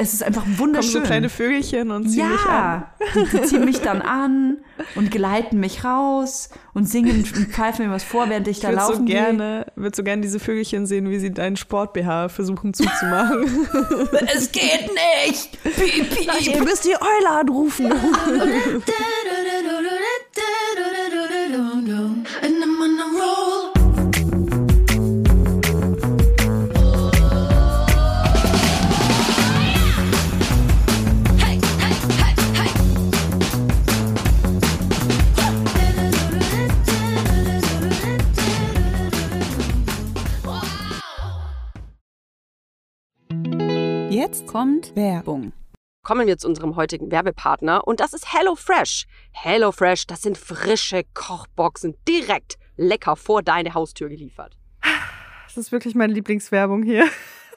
es ist einfach wunderschön. Kommen so kleine Vögelchen und ziehen ja, mich an. Die, die ziehen mich dann an und geleiten mich raus und singen und pfeifen mir was vor, während ich da ich würd laufen so gehe. gerne, würde so gerne diese Vögelchen sehen, wie sie deinen Sport-BH versuchen zuzumachen. Es geht nicht! Piep, piep. Ihr müsst die Eule anrufen. kommt Werbung. Kommen wir zu unserem heutigen Werbepartner und das ist HelloFresh. HelloFresh, das sind frische Kochboxen direkt lecker vor deine Haustür geliefert. Das ist wirklich meine Lieblingswerbung hier.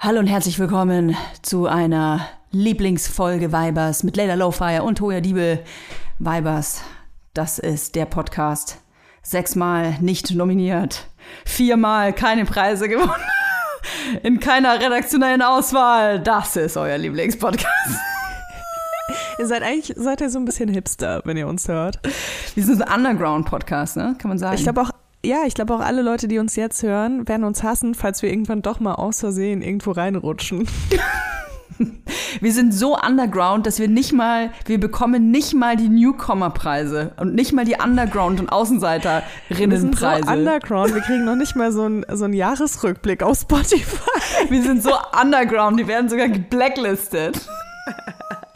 Hallo und herzlich willkommen zu einer Lieblingsfolge Vibers mit Leila Lowfire und Toya Diebel. Vibers, das ist der Podcast. Sechsmal nicht nominiert, viermal keine Preise gewonnen, in keiner redaktionellen Auswahl. Das ist euer Lieblingspodcast. Ihr seid eigentlich seid ihr so ein bisschen Hipster, wenn ihr uns hört. Wir sind ein Underground-Podcast, ne? Kann man sagen. Ich glaube auch, ja, ich glaube auch alle Leute, die uns jetzt hören, werden uns hassen, falls wir irgendwann doch mal aus Versehen irgendwo reinrutschen. Wir sind so underground, dass wir nicht mal, wir bekommen nicht mal die Newcomer-Preise und nicht mal die Underground- und Wir sind so Außenseiterinnenpreise. underground, wir kriegen noch nicht mal so einen so einen Jahresrückblick auf Spotify. wir sind so underground, die werden sogar geblacklistet.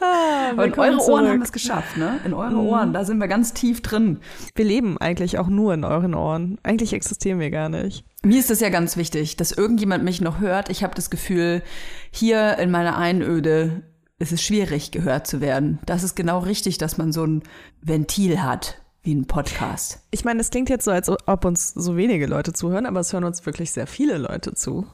Aber in Willkommen eure Ohren zurück. haben wir es geschafft, ne? In eure Ohren, da sind wir ganz tief drin. Wir leben eigentlich auch nur in euren Ohren. Eigentlich existieren wir gar nicht. Mir ist es ja ganz wichtig, dass irgendjemand mich noch hört. Ich habe das Gefühl, hier in meiner Einöde ist es schwierig, gehört zu werden. Das ist genau richtig, dass man so ein Ventil hat, wie ein Podcast. Ich meine, es klingt jetzt so, als ob uns so wenige Leute zuhören, aber es hören uns wirklich sehr viele Leute zu.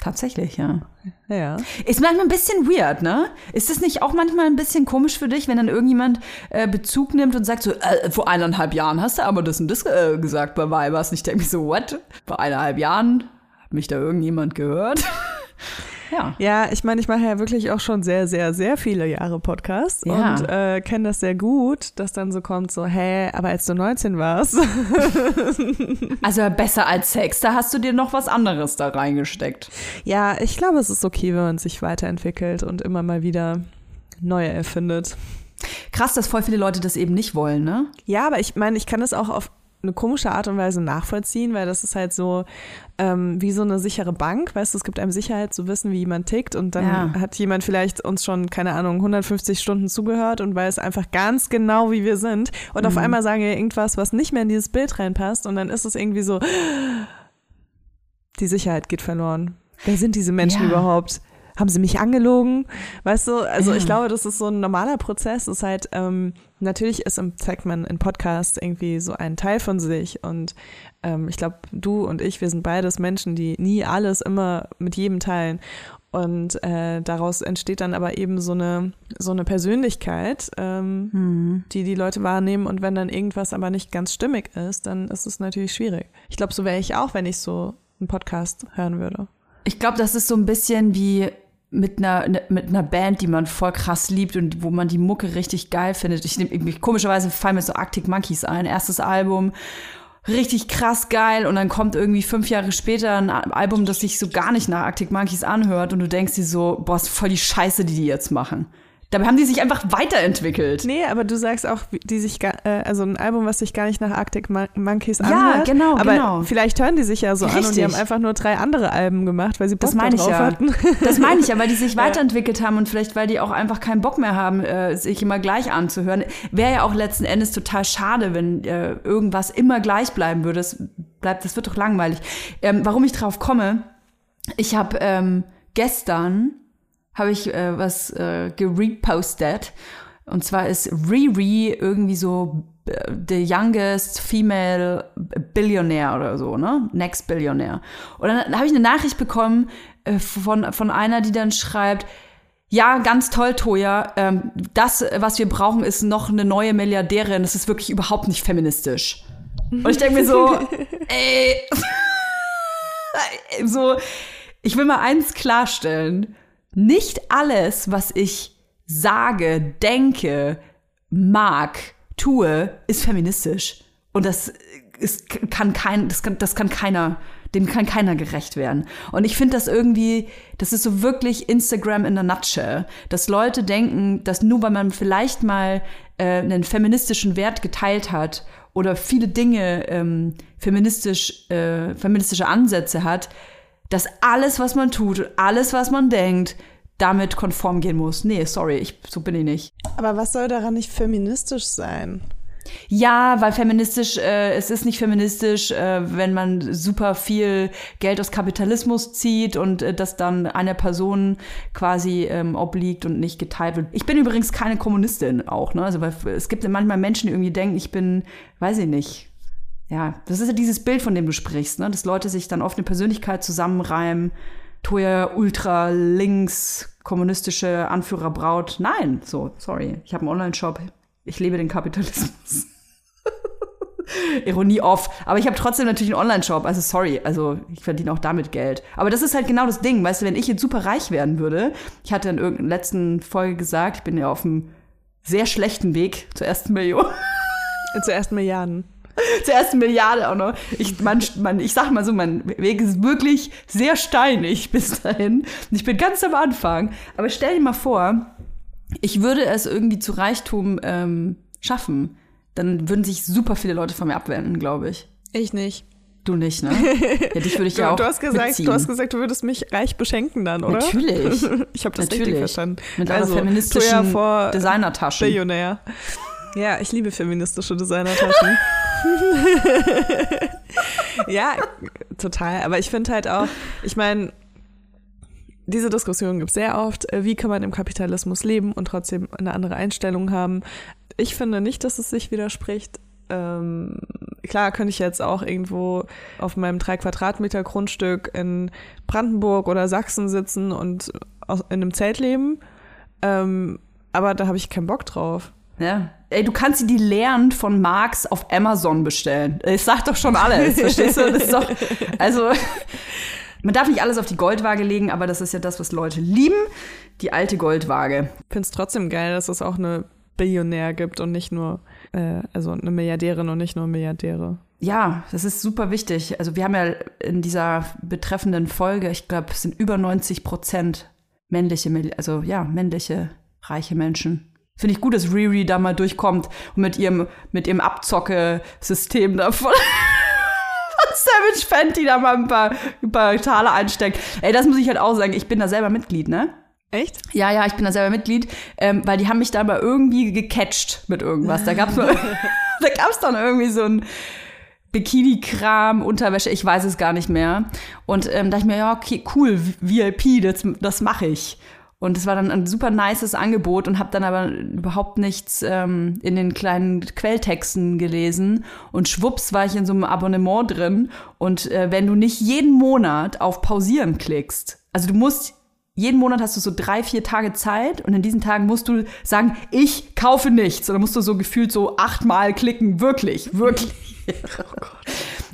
Tatsächlich, ja. Ja. Ist manchmal ein bisschen weird, ne? Ist es nicht auch manchmal ein bisschen komisch für dich, wenn dann irgendjemand äh, Bezug nimmt und sagt so, äh, vor eineinhalb Jahren hast du aber das und das äh, gesagt bei Weibers. Und ich denke mir so, what? Vor eineinhalb Jahren? Hat mich da irgendjemand gehört? Ja. Ja, ich meine, ich mache ja wirklich auch schon sehr, sehr, sehr viele Jahre Podcasts Ja. und äh, kenne das sehr gut, dass dann so kommt, so, hä, aber als du 19 warst. Also besser als Sex, da hast du dir noch was anderes da reingesteckt. ja, ich glaube, es ist okay, wenn man sich weiterentwickelt und immer mal wieder neue erfindet. Krass, dass voll viele Leute das eben nicht wollen, ne? Ja, aber ich meine, ich kann es auch auf eine komische Art und Weise nachvollziehen, weil das ist halt so ähm, wie so eine sichere Bank, weißt du, es gibt einem Sicherheit zu wissen, wie jemand tickt und dann Ja. hat jemand vielleicht uns schon, keine Ahnung, 150 Stunden zugehört und weiß einfach ganz genau, wie wir sind und auf einmal sagen wir irgendwas, was nicht mehr in dieses Bild reinpasst und dann ist es irgendwie so, die Sicherheit geht verloren. Wer sind diese Menschen Ja. überhaupt? Haben sie mich angelogen? Weißt du, also ich glaube, das ist so ein normaler Prozess. Das ist halt, ähm, natürlich ist, im- zeigt man in Podcasts irgendwie so einen Teil von sich. Und ähm, ich glaube, du und ich, wir sind beides Menschen, die nie alles immer mit jedem teilen. Und äh, daraus entsteht dann aber eben so eine, so eine Persönlichkeit, ähm, Hm. die die Leute wahrnehmen. Und wenn dann irgendwas aber nicht ganz stimmig ist, dann ist es natürlich schwierig. Ich glaube, so wäre ich auch, wenn ich so einen Podcast hören würde. Ich glaube, das ist so ein bisschen wie mit einer, ne- mit einer Band, die man voll krass liebt und wo man die Mucke richtig geil findet. Ich nehme komischerweise fallen mir so Arctic Monkeys ein, erstes Album, richtig krass geil und dann kommt irgendwie fünf Jahre später ein Al- Album, das sich so gar nicht nach Arctic Monkeys anhört und du denkst dir so, boah, ist voll die Scheiße, die die jetzt machen. Dabei haben die sich einfach weiterentwickelt. Nee, aber du sagst auch, die sich gar, äh, also ein Album, was sich gar nicht nach Arctic Mon Monkeys Ja, anhört. genau, aber genau. vielleicht hören die sich ja so an und die Richtig. haben einfach nur drei andere Alben gemacht, weil sie Bock Das meine ich drauf ja. hatten. Das meine ich ja, weil die sich weiterentwickelt haben und vielleicht, weil die auch einfach keinen Bock mehr haben, äh, sich immer gleich anzuhören. Wäre ja auch letzten Endes total schade, wenn äh, irgendwas immer gleich bleiben würde. Das bleibt, das wird doch langweilig. Ähm, warum ich drauf komme, ich habe ähm, gestern habe ich äh, was äh, gerepostet und zwar ist Riri irgendwie so äh, the youngest female Billionaire oder so, ne? Next Billionaire. Und dann habe ich eine Nachricht bekommen äh, von, von einer, die dann schreibt, ja, ganz toll, Toja. Ähm, das, was wir brauchen, ist noch eine neue Milliardärin. Das ist wirklich überhaupt nicht feministisch. Und ich denke mir so, ey, so, ich will mal eins klarstellen. Nicht alles, was ich sage, denke, mag, tue, ist feministisch. Und das ist, kann kein, das kann, das kann keiner, dem kann keiner gerecht werden. Und ich finde das irgendwie, das ist so wirklich Instagram in a nutshell, dass Leute denken, dass nur weil man vielleicht mal äh, einen feministischen Wert geteilt hat oder viele Dinge ähm, feministisch, äh, feministische Ansätze hat, dass alles, was man tut, und alles, was man denkt, damit konform gehen muss. Nee, sorry, ich, so bin ich nicht. Aber was soll daran nicht feministisch sein? Ja, weil feministisch, äh, es ist nicht feministisch, äh, wenn man super viel Geld aus Kapitalismus zieht und äh, das dann einer Person quasi ähm, obliegt und nicht geteilt wird. Ich bin übrigens keine Kommunistin auch, ne? Also weil es gibt ja manchmal Menschen, die irgendwie denken, ich bin, weiß ich nicht. Ja, das ist ja dieses Bild, von dem du sprichst, ne? Dass Leute sich dann oft eine Persönlichkeit zusammenreimen. Toya ultra links kommunistische Anführerbraut. Nein, so, sorry. Ich habe einen Online-Shop. Ich lebe den Kapitalismus. Ironie off. Aber ich habe trotzdem natürlich einen Online-Shop. Also sorry, also ich verdiene auch damit Geld. Aber das ist halt genau das Ding. Weißt du, wenn ich jetzt super reich werden würde, ich hatte in irgendeiner letzten Folge gesagt, ich bin ja auf einem sehr schlechten Weg zur ersten Million. Zur ersten Milliarden. zur ersten Milliarde auch noch. Ich, man, man, ich sag mal so, mein Weg ist wirklich sehr steinig bis dahin. Und ich bin ganz am Anfang. Aber stell dir mal vor, ich würde es irgendwie zu Reichtum ähm, schaffen. Dann würden sich super viele Leute von mir abwenden, glaube ich. Ich nicht. Du nicht, ne? Ja, dich würde ich Du, ja auch du, hast gesagt, mitziehen. du hast gesagt, du würdest mich reich beschenken dann, oder? Natürlich. Ich habe das richtig Natürlich. verstanden. Mit einer also, feministischen Toya vor Designertasche. Billionär. Ja, ich liebe feministische Designertaschen. ja, total. Aber ich finde halt auch, ich meine, diese Diskussion gibt es sehr oft. Äh, Wie kann man im Kapitalismus leben und trotzdem eine andere Einstellung haben? Ich finde nicht, dass es sich widerspricht. Ähm, klar könnte ich jetzt auch irgendwo auf meinem drei Quadratmeter Grundstück in Brandenburg oder Sachsen sitzen und in einem Zelt leben. Ähm, aber da habe ich keinen Bock drauf. Ja. Ey, du kannst dir die Lehren von Marx auf Amazon bestellen. Ich sag doch schon alles, verstehst du? Das ist doch, also, man darf nicht alles auf die Goldwaage legen, aber das ist ja das, was Leute lieben. Die alte Goldwaage. finde es trotzdem geil, dass es auch eine Billionär gibt und nicht nur, äh, also eine Milliardärin und nicht nur Milliardäre. Ja, das ist super wichtig. Also wir haben ja in dieser betreffenden Folge, ich glaube, es sind über 90 Prozent männliche, also ja, männliche, reiche Menschen. Finde ich gut, dass Riri da mal durchkommt und mit ihrem, mit ihrem Abzocke-System davon. Savage Fenty da mal ein paar, ein paar Taler einsteckt. Ey, das muss ich halt auch sagen. Ich bin da selber Mitglied, ne? Echt? Ja, ja, ich bin da selber Mitglied, ähm, weil die haben mich da mal irgendwie gecatcht mit irgendwas. Da gab's mal, da gab's dann irgendwie so ein Bikini-Kram, Unterwäsche, ich weiß es gar nicht mehr. Und ähm, dachte ich mir, ja, okay, cool, VIP, das, das mache ich. Und es war dann ein super nices Angebot und habe dann aber überhaupt nichts ähm, in den kleinen Quelltexten gelesen. Und schwupps war ich in so einem Abonnement drin. Und äh, wenn du nicht jeden Monat auf Pausieren klickst, also du musst jeden Monat hast du so drei, vier Tage Zeit und in diesen Tagen musst du sagen, ich kaufe nichts. Und musst du so gefühlt so achtmal klicken, wirklich, wirklich.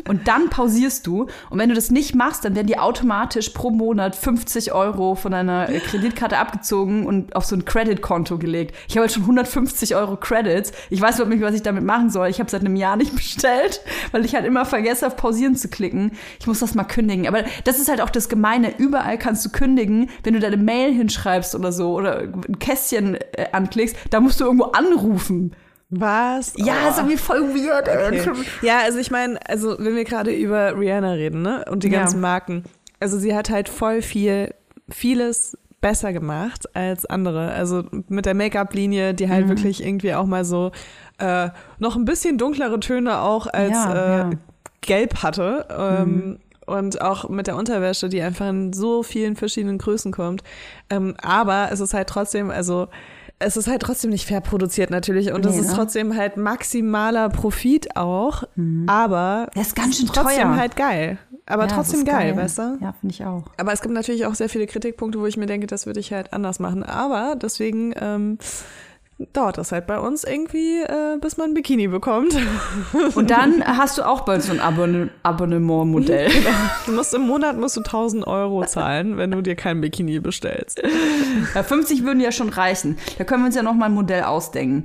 Und dann pausierst du. Und wenn du das nicht machst, dann werden die automatisch pro Monat 50 Euro von deiner Kreditkarte abgezogen und auf so ein Credit-Konto gelegt. Ich habe jetzt schon 150 Euro Credits. Ich weiß überhaupt nicht, was ich damit machen soll. Ich habe seit einem Jahr nicht bestellt, weil ich halt immer vergesse, auf Pausieren zu klicken. Ich muss das mal kündigen. Aber das ist halt auch das Gemeine. Überall kannst du kündigen, wenn du deine Mail hinschreibst oder so oder ein Kästchen äh, anklickst, da musst du irgendwo anrufen. Was? Ja, Oh. ist irgendwie voll weird. Okay. Ja, also ich meine, also wenn wir gerade über Rihanna reden, ne? Und die Ja. ganzen Marken. Also sie hat halt voll viel, vieles besser gemacht als andere. Also mit der Make-up-Linie, die Mhm. halt wirklich irgendwie auch mal so äh, noch ein bisschen dunklere Töne auch als Ja, äh, ja. Mhm. gelb hatte. Ähm, Und auch mit der Unterwäsche, die einfach in so vielen verschiedenen Größen kommt. Ähm, aber es ist halt trotzdem, also es ist halt trotzdem nicht fair produziert natürlich und es Nee, ist ne? trotzdem halt maximaler Profit auch, aber Das ist ganz schön trotzdem teuer. halt geil. Aber Ja, trotzdem ist geil, weißt du? Ja, finde ich auch. Aber es gibt natürlich auch sehr viele Kritikpunkte, wo ich mir denke, das würde ich halt anders machen. Aber deswegen ähm, dauert das halt bei uns irgendwie, äh, bis man ein Bikini bekommt. Und dann hast du auch bald so ein Abonne Abonnement-Modell. Du musst im Monat musst du 1000 Euro zahlen, wenn du dir kein Bikini bestellst. Ja, 50 würden ja schon reichen. Da können wir uns ja noch mal ein Modell ausdenken.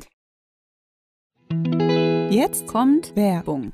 Jetzt kommt Werbung.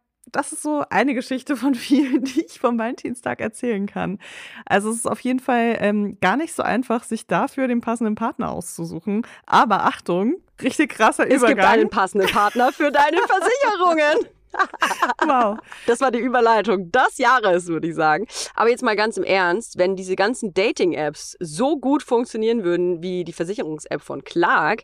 das ist so eine Geschichte von vielen, die ich vom Valentinstag erzählen kann. Also es ist auf jeden Fall ähm, gar nicht so einfach, sich dafür den passenden Partner auszusuchen. Aber Achtung, richtig krasser es gibt Übergang. einen passenden Partner für deine Versicherungen. Wow. Das war die Überleitung des Jahres, würde ich sagen. Aber jetzt mal ganz im Ernst, wenn diese ganzen Dating-Apps so gut funktionieren würden wie die Versicherungs-App von Clark,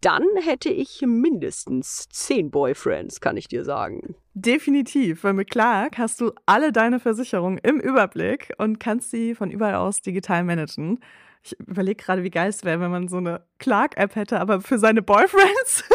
dann hätte ich mindestens zehn Boyfriends, kann ich dir sagen. Definitiv, weil mit Clark hast du alle deine Versicherungen im Überblick und kannst sie von überall aus digital managen. Ich überlege gerade, wie geil es wäre, wenn man so eine Clark-App hätte, aber für seine Boyfriends.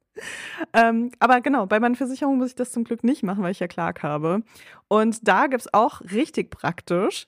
Ähm, aber genau, bei meinen Versicherungen muss ich das zum Glück nicht machen, weil ich ja Clark habe. Und da gibt es auch richtig praktisch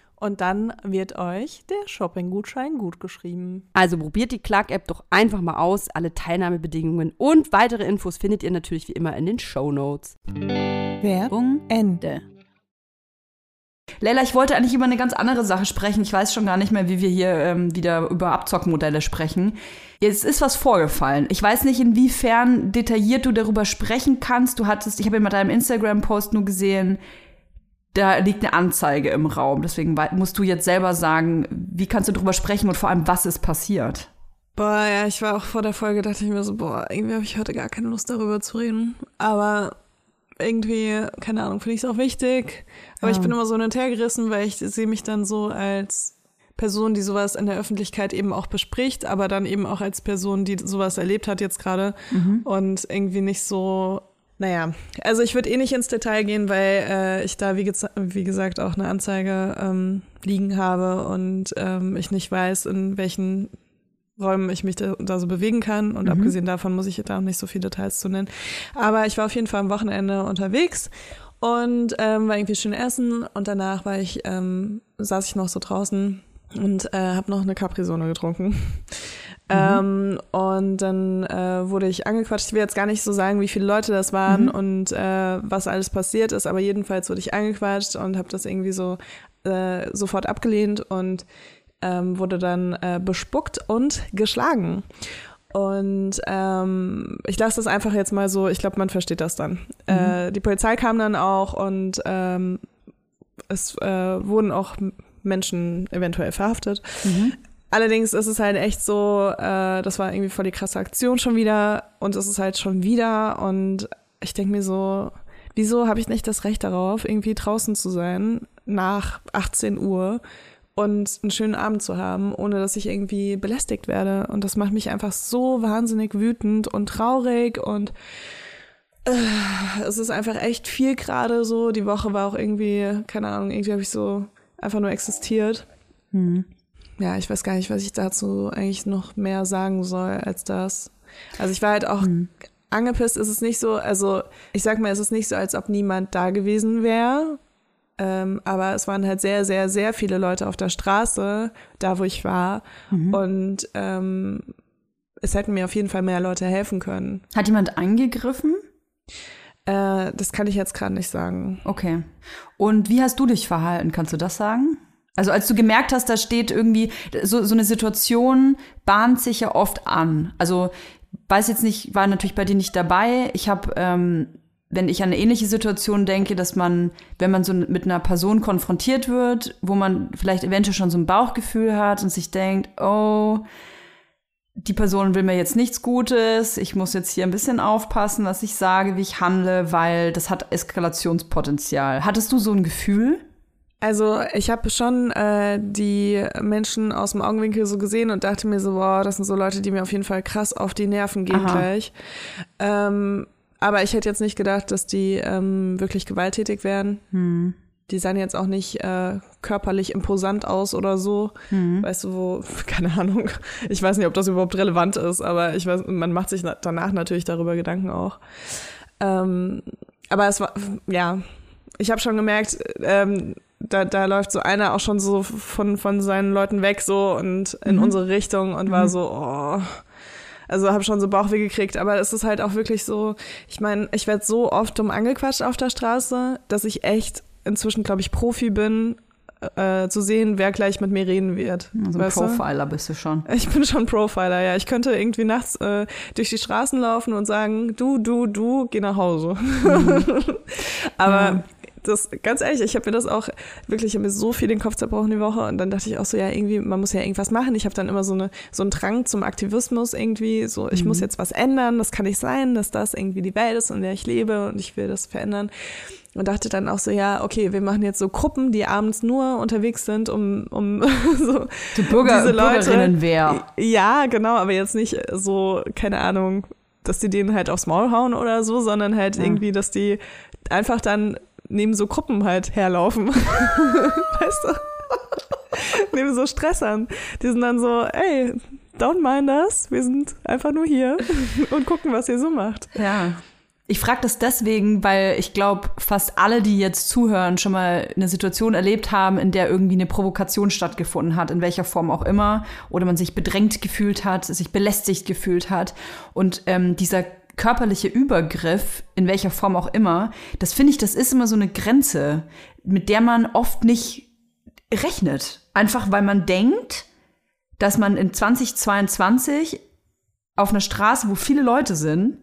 Und dann wird euch der Shopping-Gutschein gut geschrieben. Also probiert die Clark-App doch einfach mal aus. Alle Teilnahmebedingungen und weitere Infos findet ihr natürlich wie immer in den Show Notes. Werbung Ende. Leila, ich wollte eigentlich über eine ganz andere Sache sprechen. Ich weiß schon gar nicht mehr, wie wir hier ähm, wieder über Abzockmodelle sprechen. Jetzt ist was vorgefallen. Ich weiß nicht, inwiefern detailliert du darüber sprechen kannst. Du hattest, ich habe in deinem Instagram-Post nur gesehen, da liegt eine Anzeige im Raum. Deswegen musst du jetzt selber sagen, wie kannst du darüber sprechen und vor allem, was ist passiert? Boah, ja, ich war auch vor der Folge, dachte ich mir so, boah, irgendwie habe ich heute gar keine Lust darüber zu reden. Aber irgendwie, keine Ahnung, finde ich es auch wichtig. Aber Ja. ich bin immer so hin und her gerissen, weil ich sehe mich dann so als Person, die sowas in der Öffentlichkeit eben auch bespricht, aber dann eben auch als Person, die sowas erlebt hat jetzt gerade und irgendwie nicht so, naja, also ich würde eh nicht ins Detail gehen, weil äh, ich da, wie, gez- wie gesagt, auch eine Anzeige ähm, liegen habe und ähm, ich nicht weiß, in welchen Räumen ich mich da, da so bewegen kann. Und abgesehen davon muss ich da auch nicht so viele Details zu nennen. Aber ich war auf jeden Fall am Wochenende unterwegs und ähm, war irgendwie schön essen und danach war ich, ähm, saß ich noch so draußen und äh, habe noch eine Capri-Sonne getrunken. Ähm, und dann äh, wurde ich angequatscht. Ich will jetzt gar nicht so sagen, wie viele Leute das waren und äh, was alles passiert ist, aber jedenfalls wurde ich angequatscht und habe das irgendwie so äh, sofort abgelehnt und ähm, wurde dann äh, bespuckt und geschlagen. Und ähm, ich lasse das einfach jetzt mal so, ich glaube, man versteht das dann. Äh, die Polizei kam dann auch und ähm, es äh, wurden auch Menschen eventuell verhaftet. Allerdings ist es halt echt so, äh, das war irgendwie voll die krasse Aktion schon wieder und es ist halt schon wieder und ich denke mir so, wieso habe ich nicht das Recht darauf, irgendwie draußen zu sein nach 18 Uhr und einen schönen Abend zu haben, ohne dass ich irgendwie belästigt werde. Und das macht mich einfach so wahnsinnig wütend und traurig und äh, es ist einfach echt viel gerade so. Die Woche war auch irgendwie, keine Ahnung, irgendwie habe ich so einfach nur existiert. Ja, ich weiß gar nicht, was ich dazu eigentlich noch mehr sagen soll als das. Also ich war halt auch angepisst, ist es nicht so, also ich sag mal, es ist nicht so, als ob niemand da gewesen wäre. Ähm, aber es waren halt sehr, sehr, sehr viele Leute auf der Straße, da wo ich war. Und ähm, es hätten mir auf jeden Fall mehr Leute helfen können. Hat jemand eingegriffen? Äh, das kann ich jetzt gerade nicht sagen. Okay. Und wie hast du dich verhalten? Kannst du das sagen? Also als du gemerkt hast, da steht irgendwie, so, so eine Situation bahnt sich ja oft an. Also weiß jetzt nicht, war natürlich bei dir nicht dabei. Ich habe, ähm, wenn ich an eine ähnliche Situation denke, dass man, wenn man so mit einer Person konfrontiert wird, wo man vielleicht eventuell schon so ein Bauchgefühl hat und sich denkt, oh, die Person will mir jetzt nichts Gutes, ich muss jetzt hier ein bisschen aufpassen, was ich sage, wie ich handle, weil das hat Eskalationspotenzial. Hattest du so ein Gefühl? Also ich habe schon äh, die Menschen aus dem Augenwinkel so gesehen und dachte mir so, boah, das sind so Leute, die mir auf jeden Fall krass auf die Nerven gehen Aha. gleich. Ähm, aber ich hätte jetzt nicht gedacht, dass die ähm, wirklich gewalttätig wären. Hm. Die sahen jetzt auch nicht äh, körperlich imposant aus oder so. Hm. Weißt du, wo, keine Ahnung. Ich weiß nicht, ob das überhaupt relevant ist, aber ich weiß, man macht sich na danach natürlich darüber Gedanken auch. Ähm, aber es war, ja, ich habe schon gemerkt, ähm, da, da läuft so einer auch schon so von, von seinen Leuten weg so und in Mhm. unsere Richtung und war so, oh. Also habe schon so Bauchweh gekriegt, aber es ist halt auch wirklich so, ich meine, ich werde so oft dumm angequatscht auf der Straße, dass ich echt inzwischen, glaube ich, Profi bin, äh, zu sehen, wer gleich mit mir reden wird. Also ein weißt du? Profiler bist du schon. Ich bin schon Profiler, ja. Ich könnte irgendwie nachts äh, durch die Straßen laufen und sagen, du, du, du, geh nach Hause. Aber Ja. Das, ganz ehrlich, ich habe mir das auch wirklich, ich habe mir so viel den Kopf zerbrochen die Woche und dann dachte ich auch so, ja, irgendwie, man muss ja irgendwas machen. Ich habe dann immer so, eine, so einen Drang zum Aktivismus irgendwie, so, ich muss jetzt was ändern, das kann nicht sein, dass das irgendwie die Welt ist, in der ich lebe und ich will das verändern. Und dachte dann auch so, ja, okay, wir machen jetzt so Gruppen, die abends nur unterwegs sind, um, um so Die Bürger, diese Leute- Bürgerinnenwehr. ja, genau, aber jetzt nicht so, keine Ahnung, dass die denen halt aufs Maul hauen oder so, sondern halt Ja. irgendwie, dass die einfach dann neben so Gruppen halt herlaufen. weißt du? neben so Stressern. Die sind dann so, ey, don't mind us, wir sind einfach nur hier und gucken, was ihr so macht. Ja. Ich frage das deswegen, weil ich glaube, fast alle, die jetzt zuhören, schon mal eine Situation erlebt haben, in der irgendwie eine Provokation stattgefunden hat, in welcher Form auch immer, oder man sich bedrängt gefühlt hat, sich belästigt gefühlt hat. Und ähm, dieser körperliche Übergriff, in welcher Form auch immer, das finde ich, das ist immer so eine Grenze, mit der man oft nicht rechnet. Einfach weil man denkt, dass man in 2022 auf einer Straße, wo viele Leute sind,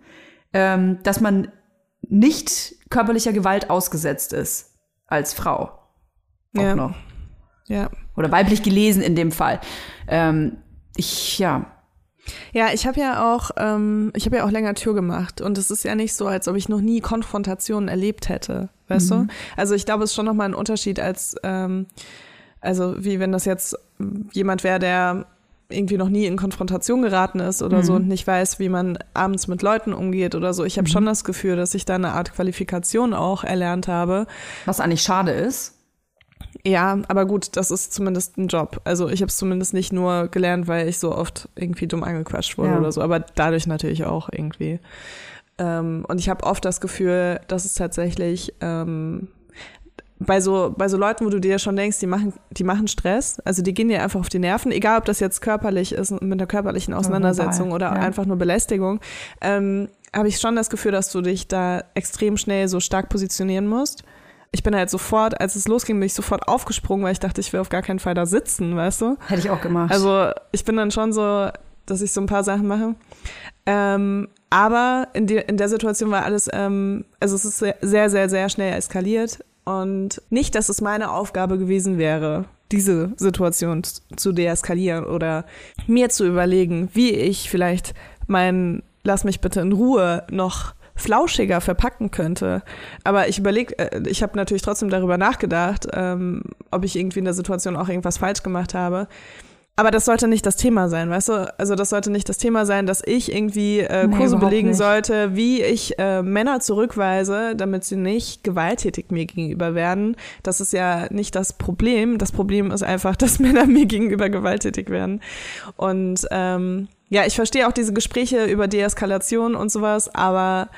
ähm, dass man nicht körperlicher Gewalt ausgesetzt ist als Frau. Auch Ja. noch. Ja. Oder weiblich gelesen in dem Fall. Ähm, ich, ja. Ja, ich habe ja auch, ähm, ich habe ja auch länger Tür gemacht und es ist ja nicht so, als ob ich noch nie Konfrontationen erlebt hätte, weißt du? Also ich glaube, es ist schon nochmal ein Unterschied als, ähm, also wie wenn das jetzt jemand wäre, der irgendwie noch nie in Konfrontation geraten ist oder so und nicht weiß, wie man abends mit Leuten umgeht oder so. Ich habe schon das Gefühl, dass ich da eine Art Qualifikation auch erlernt habe. Was eigentlich schade ist. Ja, aber gut, das ist zumindest ein Job. Also ich habe es zumindest nicht nur gelernt, weil ich so oft irgendwie dumm angequatscht wurde Ja. oder so, aber dadurch natürlich auch irgendwie. Ähm, und ich habe oft das Gefühl, dass es tatsächlich ähm, bei so bei so Leuten, wo du dir schon denkst, die machen die machen Stress, also die gehen dir einfach auf die Nerven, egal ob das jetzt körperlich ist mit einer körperlichen Auseinandersetzung oder ja. einfach nur Belästigung, ähm, habe ich schon das Gefühl, dass du dich da extrem schnell so stark positionieren musst. Ich bin halt sofort, als es losging, bin ich sofort aufgesprungen, weil ich dachte, ich will auf gar keinen Fall da sitzen, weißt du? Hätte ich auch gemacht. Also ich bin dann schon so, dass ich so ein paar Sachen mache. Ähm, aber in, die, in der Situation war alles, ähm, also es ist sehr, sehr, sehr, schnell eskaliert. Und nicht, dass es meine Aufgabe gewesen wäre, diese Situation zu deeskalieren oder mir zu überlegen, wie ich vielleicht mein Lass mich bitte in Ruhe noch flauschiger verpacken könnte. Aber ich überlege, äh, ich habe natürlich trotzdem darüber nachgedacht, ähm, ob ich irgendwie in der Situation auch irgendwas falsch gemacht habe. Aber das sollte nicht das Thema sein, weißt du? Also das sollte nicht das Thema sein, dass ich irgendwie äh, Nee, Kurse überhaupt belegen nicht. sollte, wie ich äh, Männer zurückweise, damit sie nicht gewalttätig mir gegenüber werden. Das ist ja nicht das Problem. Das Problem ist einfach, dass Männer mir gegenüber gewalttätig werden. Und ähm, ja, ich verstehe auch diese Gespräche über Deeskalation und sowas, aber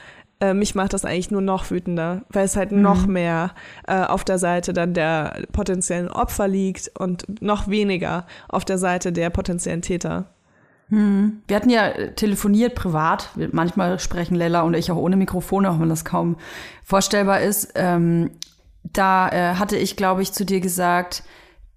äh, mich macht das eigentlich nur noch wütender, weil es halt noch mehr äh, auf der Seite dann der potenziellen Opfer liegt und noch weniger auf der Seite der potenziellen Täter. Wir hatten ja äh, telefoniert privat. Manchmal sprechen Lella und ich auch ohne Mikrofon, auch wenn das kaum vorstellbar ist. Ähm, da äh, hatte ich, glaube ich, zu dir gesagt,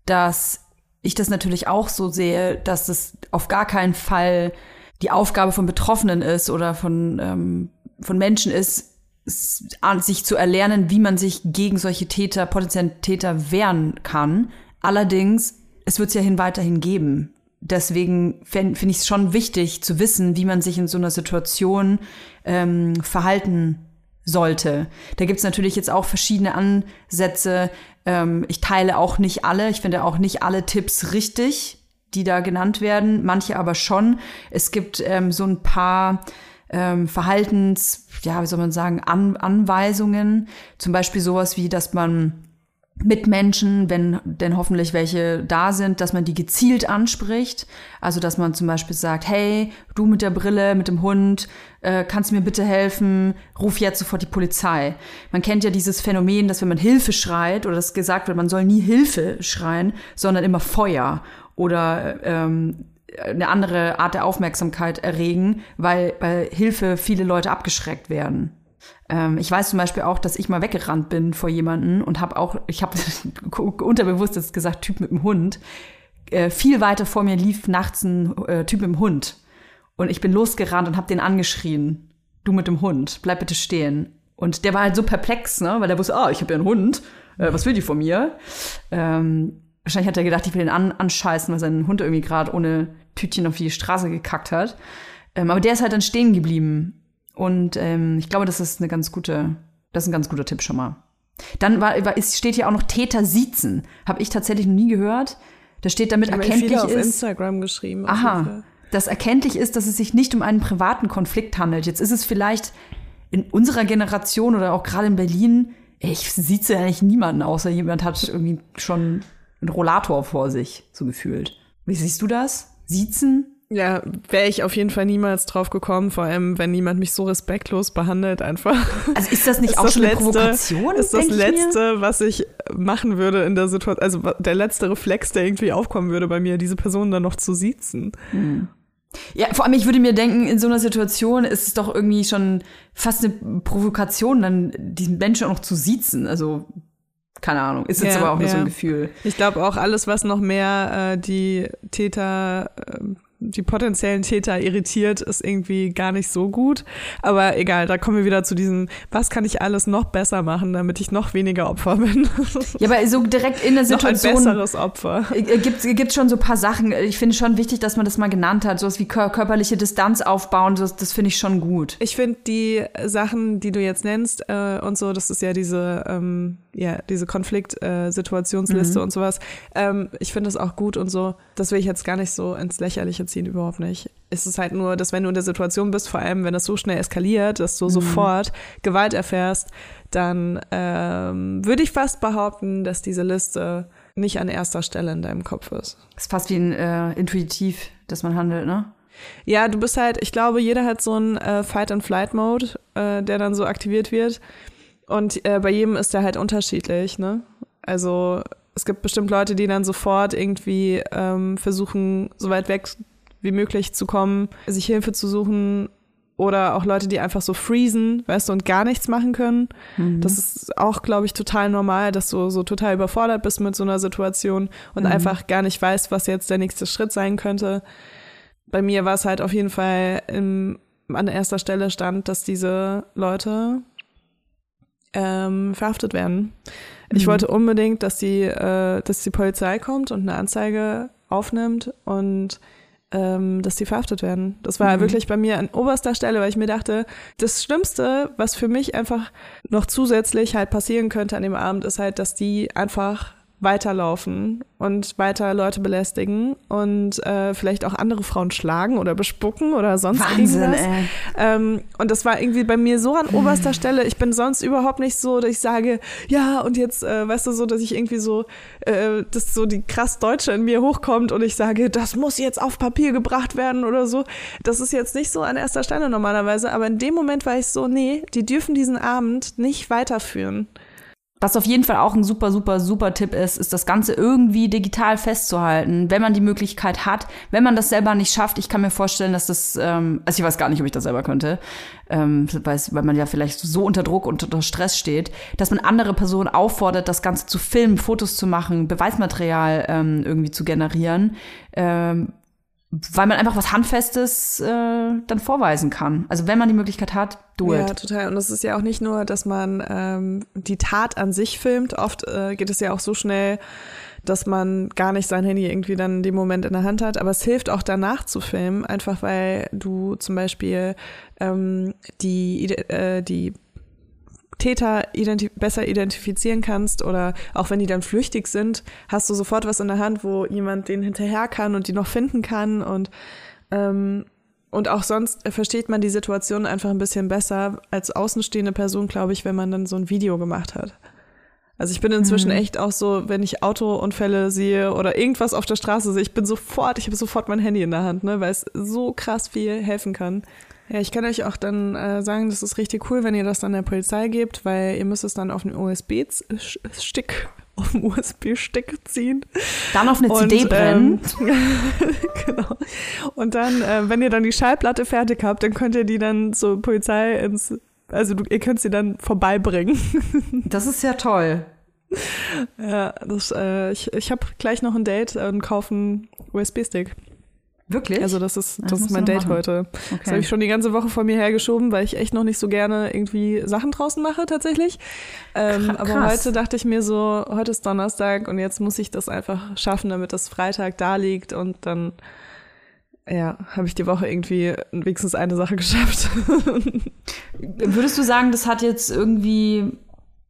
dass ich das natürlich auch so sehe, dass es auf gar keinen Fall die Aufgabe von Betroffenen ist oder von, ähm, von Menschen ist, sich zu erlernen, wie man sich gegen solche Täter, potenziellen Täter wehren kann. Allerdings, es wird es ja hin weiterhin geben. Deswegen finde find ich es schon wichtig zu wissen, wie man sich in so einer Situation ähm, verhalten sollte. Da gibt es natürlich jetzt auch verschiedene Ansätze. Ähm, ich teile auch nicht alle. Ich finde auch nicht alle Tipps richtig, die da genannt werden. Manche aber schon. Es gibt ähm, so ein paar ähm, Verhaltens, ja, wie soll man sagen, An Anweisungen. Zum Beispiel sowas wie, dass man Mitmenschen, wenn denn hoffentlich welche da sind, dass man die gezielt anspricht. Also dass man zum Beispiel sagt, hey, du mit der Brille, mit dem Hund, äh, kannst du mir bitte helfen? Ruf jetzt sofort die Polizei. Man kennt ja dieses Phänomen, dass wenn man Hilfe schreit oder dass gesagt wird, man soll nie Hilfe schreien, sondern immer Feuer oder ähm, eine andere Art der Aufmerksamkeit erregen, weil bei Hilfe viele Leute abgeschreckt werden. Ähm, ich weiß zum Beispiel auch, dass ich mal weggerannt bin vor jemanden und habe auch, ich habe unterbewusst jetzt gesagt, Typ mit dem Hund. Äh, viel weiter vor mir lief nachts ein äh, Typ mit dem Hund. Und ich bin losgerannt und habe den angeschrien. Du mit dem Hund, bleib bitte stehen. Und der war halt so perplex, ne? weil er wusste, ah, ich habe ja einen Hund. Äh, was will die von mir? Ähm, wahrscheinlich hat er gedacht, ich will den an anscheißen, weil sein Hund irgendwie gerade ohne Tütchen auf die Straße gekackt hat. Ähm, aber der ist halt dann stehen geblieben. Und ähm, ich glaube, das ist eine ganz gute, das ist ein ganz guter Tipp schon mal. Dann war, war, es steht hier auch noch Täter siezen. Habe ich tatsächlich noch nie gehört. Da steht damit ja erkenntlich viele auf ist. Instagram geschrieben. Aha. Dass erkenntlich ist, dass es sich nicht um einen privaten Konflikt handelt. Jetzt ist es vielleicht in unserer Generation oder auch gerade in Berlin, ich sieze ja eigentlich niemanden, außer jemand hat irgendwie schon einen Rollator vor sich, so gefühlt. Wie siehst du das? Siezen? Ja, wäre ich auf jeden Fall niemals drauf gekommen, vor allem wenn niemand mich so respektlos behandelt einfach. Also ist das nicht Ist auch das schon eine Letzte- Provokation? Ist das? Letzte, was ich machen würde in der Situation, also der letzte Reflex, der irgendwie aufkommen würde bei mir, diese Person dann noch zu siezen. Ja, vor allem, ich würde mir denken, in so einer Situation ist es doch irgendwie schon fast eine Provokation, dann diesen Menschen auch noch zu siezen. Also, keine Ahnung. Ist jetzt Ja, aber auch nur so ein Gefühl. Ich glaube auch alles, was noch mehr äh, die Täter, äh, die potenziellen Täter irritiert, ist irgendwie gar nicht so gut. Aber egal, da kommen wir wieder zu diesem, was kann ich alles noch besser machen, damit ich noch weniger Opfer bin. Ja, aber so direkt in der noch ein Situation. besseres Opfer. Äh, Gibt gibt schon so ein paar Sachen. Ich finde schon wichtig, dass man das mal genannt hat. Sowas wie kör körperliche Distanz aufbauen, das, das finde ich schon gut. Ich finde die Sachen, die du jetzt nennst äh, und so, das ist ja diese, ähm, ja, diese Konfliktsituationsliste und sowas. Ähm, ich finde das auch gut und so. Das will ich jetzt gar nicht so ins Lächerliche ziehen, überhaupt nicht. Es ist halt nur, dass wenn du in der Situation bist, vor allem wenn das so schnell eskaliert, dass du sofort Gewalt erfährst, dann ähm, würde ich fast behaupten, dass diese Liste nicht an erster Stelle in deinem Kopf ist. ist fast wie ein äh, intuitiv, dass man handelt, ne? Ja, du bist halt, ich glaube, jeder hat so einen äh, Fight-and-Flight-Mode, äh, der dann so aktiviert wird. Und äh, bei jedem ist der halt unterschiedlich, ne? Also es gibt bestimmt Leute, die dann sofort irgendwie ähm, versuchen, so weit weg wie möglich zu kommen, sich Hilfe zu suchen. Oder auch Leute, die einfach so freezen, weißt du, und gar nichts machen können. Das ist auch, glaube ich, total normal, dass du so total überfordert bist mit so einer Situation und einfach gar nicht weißt, was jetzt der nächste Schritt sein könnte bei mir war es halt auf jeden Fall im, an erster Stelle stand, dass diese Leute ähm, verhaftet werden. Ich wollte unbedingt, dass die, äh, dass die Polizei kommt und eine Anzeige aufnimmt und ähm, dass die verhaftet werden. Das war wirklich bei mir an oberster Stelle, weil ich mir dachte, das Schlimmste, was für mich einfach noch zusätzlich halt passieren könnte an dem Abend, ist halt, dass die einfach weiterlaufen und weiter Leute belästigen und äh, vielleicht auch andere Frauen schlagen oder bespucken oder sonst Wahnsinn, irgendwas. ey. Ähm, und das war irgendwie bei mir so an oberster Stelle. Ich bin sonst überhaupt nicht so, dass ich sage, ja, und jetzt, äh, weißt du, so, dass ich irgendwie so, äh, dass so die krass Deutsche in mir hochkommt und ich sage, das muss jetzt auf Papier gebracht werden oder so. Das ist jetzt nicht so an erster Stelle normalerweise, aber in dem Moment war ich so, nee, die dürfen diesen Abend nicht weiterführen. Was auf jeden Fall auch ein super, super, super Tipp ist, ist das Ganze irgendwie digital festzuhalten, wenn man die Möglichkeit hat. Wenn man das selber nicht schafft, ich kann mir vorstellen, dass das, ähm, also ich weiß gar nicht, ob ich das selber könnte, ähm, weil, man ja vielleicht so unter Druck und unter Stress steht, dass man andere Personen auffordert, das Ganze zu filmen, Fotos zu machen, Beweismaterial ähm, irgendwie zu generieren. Ähm, weil man einfach was Handfestes äh, dann vorweisen kann. Also wenn man die Möglichkeit hat, do Ja, it. total. Und es ist ja auch nicht nur, dass man ähm, die Tat an sich filmt. Oft äh, geht es ja auch so schnell, dass man gar nicht sein Handy irgendwie dann in dem Moment in der Hand hat. Aber es hilft auch danach zu filmen, einfach weil du zum Beispiel ähm, die, äh, die Täter identi besser identifizieren kannst oder auch wenn die dann flüchtig sind, hast du sofort was in der Hand, wo jemand den hinterher kann und die noch finden kann und ähm, und auch sonst versteht man die Situation einfach ein bisschen besser als außenstehende Person, glaube ich, wenn man dann so ein Video gemacht hat. Also ich bin inzwischen echt auch so, wenn ich Autounfälle sehe oder irgendwas auf der Straße sehe, ich bin sofort, ich habe sofort mein Handy in der Hand, ne, weil es so krass viel helfen kann. Ja, ich kann euch auch dann äh, sagen, das ist richtig cool, wenn ihr das dann der Polizei gebt, weil ihr müsst es dann auf einen USB-Stick auf dem USB-Stick ziehen. Dann auf eine Und, CD brennen. ähm, genau. Und dann, äh, wenn ihr dann die Schallplatte fertig habt, dann könnt ihr die dann zur Polizei ins, also du, ihr könnt sie dann vorbeibringen. Das ist ja toll. ja, das, äh, ich, ich habe gleich noch ein Date und kaufe einen USB-Stick. Wirklich? Also das ist, Das das ist mein Date machen. heute. Das okay. habe ich schon die ganze Woche vor mir hergeschoben, weil ich echt noch nicht so gerne irgendwie Sachen draußen mache tatsächlich. Ähm, Kra- aber krass. heute dachte ich mir so, heute ist Donnerstag und jetzt muss ich das einfach schaffen, damit das Freitag da liegt und dann ja, habe ich die Woche irgendwie wenigstens eine Sache geschafft. Würdest du sagen, das hat jetzt irgendwie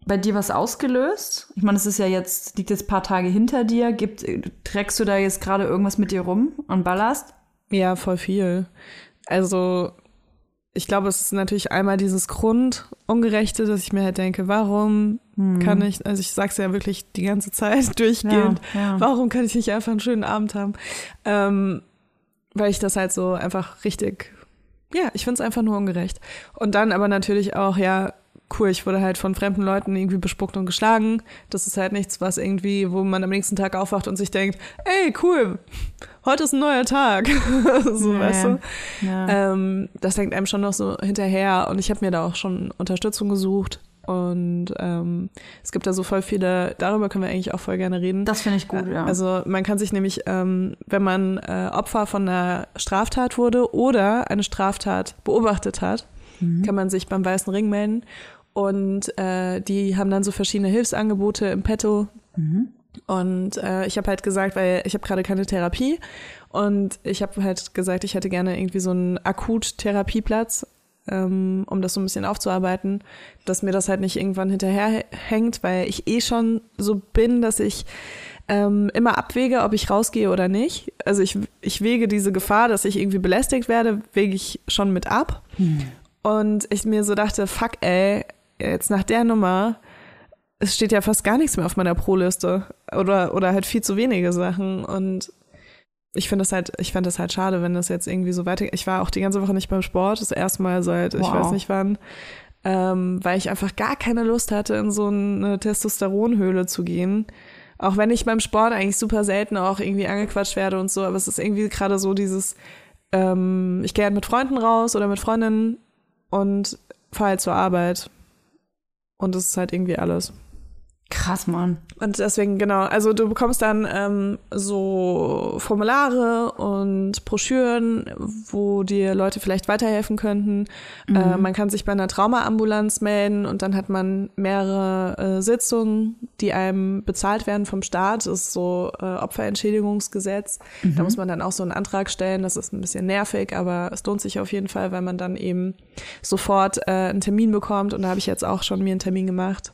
bei dir was ausgelöst? Ich meine, es ist ja jetzt, liegt jetzt ein paar Tage hinter dir. Gibt, trägst du da jetzt gerade irgendwas mit dir rum an Ballast? ja, voll viel. Also ich glaube, es ist natürlich einmal dieses Grundungerechte, dass ich mir halt denke, warum kann ich, also ich sag's ja wirklich die ganze Zeit durchgehend, Ja, ja. warum kann ich nicht einfach einen schönen Abend haben? Ähm, weil ich das halt so einfach richtig, ja, ich find's einfach nur ungerecht. Und dann aber natürlich auch, ja, cool, ich wurde halt von fremden Leuten irgendwie bespuckt und geschlagen. Das ist halt nichts, was irgendwie, wo man am nächsten Tag aufwacht und sich denkt, ey, cool, heute ist ein neuer Tag. so, Ja, weißt du? Ja. Ähm, das hängt einem schon noch so hinterher und ich habe mir da auch schon Unterstützung gesucht. Und ähm, es gibt da so voll viele, darüber können wir eigentlich auch voll gerne reden. das finde ich gut, ja. Also man kann sich nämlich, ähm, wenn man äh, Opfer von einer Straftat wurde oder eine Straftat beobachtet hat, kann man sich beim Weißen Ring melden. Und äh, die haben dann so verschiedene Hilfsangebote im Petto. Und äh, ich habe halt gesagt, weil ich habe gerade keine Therapie und ich habe halt gesagt, ich hätte gerne irgendwie so einen Akut-Therapieplatz, ähm, um das so ein bisschen aufzuarbeiten, dass mir das halt nicht irgendwann hinterher hängt, weil ich eh schon so bin, dass ich ähm, immer abwäge, ob ich rausgehe oder nicht. Also ich, ich wege diese Gefahr, dass ich irgendwie belästigt werde, wege ich schon mit ab. Und ich mir so dachte, fuck ey, jetzt nach der Nummer, es steht ja fast gar nichts mehr auf meiner Pro-Liste. Oder, oder halt viel zu wenige Sachen. Und ich finde das halt, ich fand das halt schade, wenn das jetzt irgendwie so weiter. Ich war auch die ganze Woche nicht beim Sport, das erste Mal seit, ich Wow. weiß nicht wann, ähm, weil ich einfach gar keine Lust hatte, in so eine Testosteronhöhle zu gehen. Auch wenn ich beim Sport eigentlich super selten auch irgendwie angequatscht werde und so, aber es ist irgendwie gerade so dieses, ähm, ich gehe halt mit Freunden raus oder mit Freundinnen und fahre halt zur Arbeit. Und das ist halt irgendwie alles. Krass, Mann. Und deswegen, genau, also du bekommst dann ähm, so Formulare und Broschüren, wo dir Leute vielleicht weiterhelfen könnten. Äh, man kann sich bei einer Traumaambulanz melden und dann hat man mehrere äh, Sitzungen, die einem bezahlt werden vom Staat. Das ist so äh, Opferentschädigungsgesetz. Da muss man dann auch so einen Antrag stellen. Das ist ein bisschen nervig, aber es lohnt sich auf jeden Fall, weil man dann eben sofort äh, einen Termin bekommt. Und da habe ich jetzt auch schon mir einen Termin gemacht.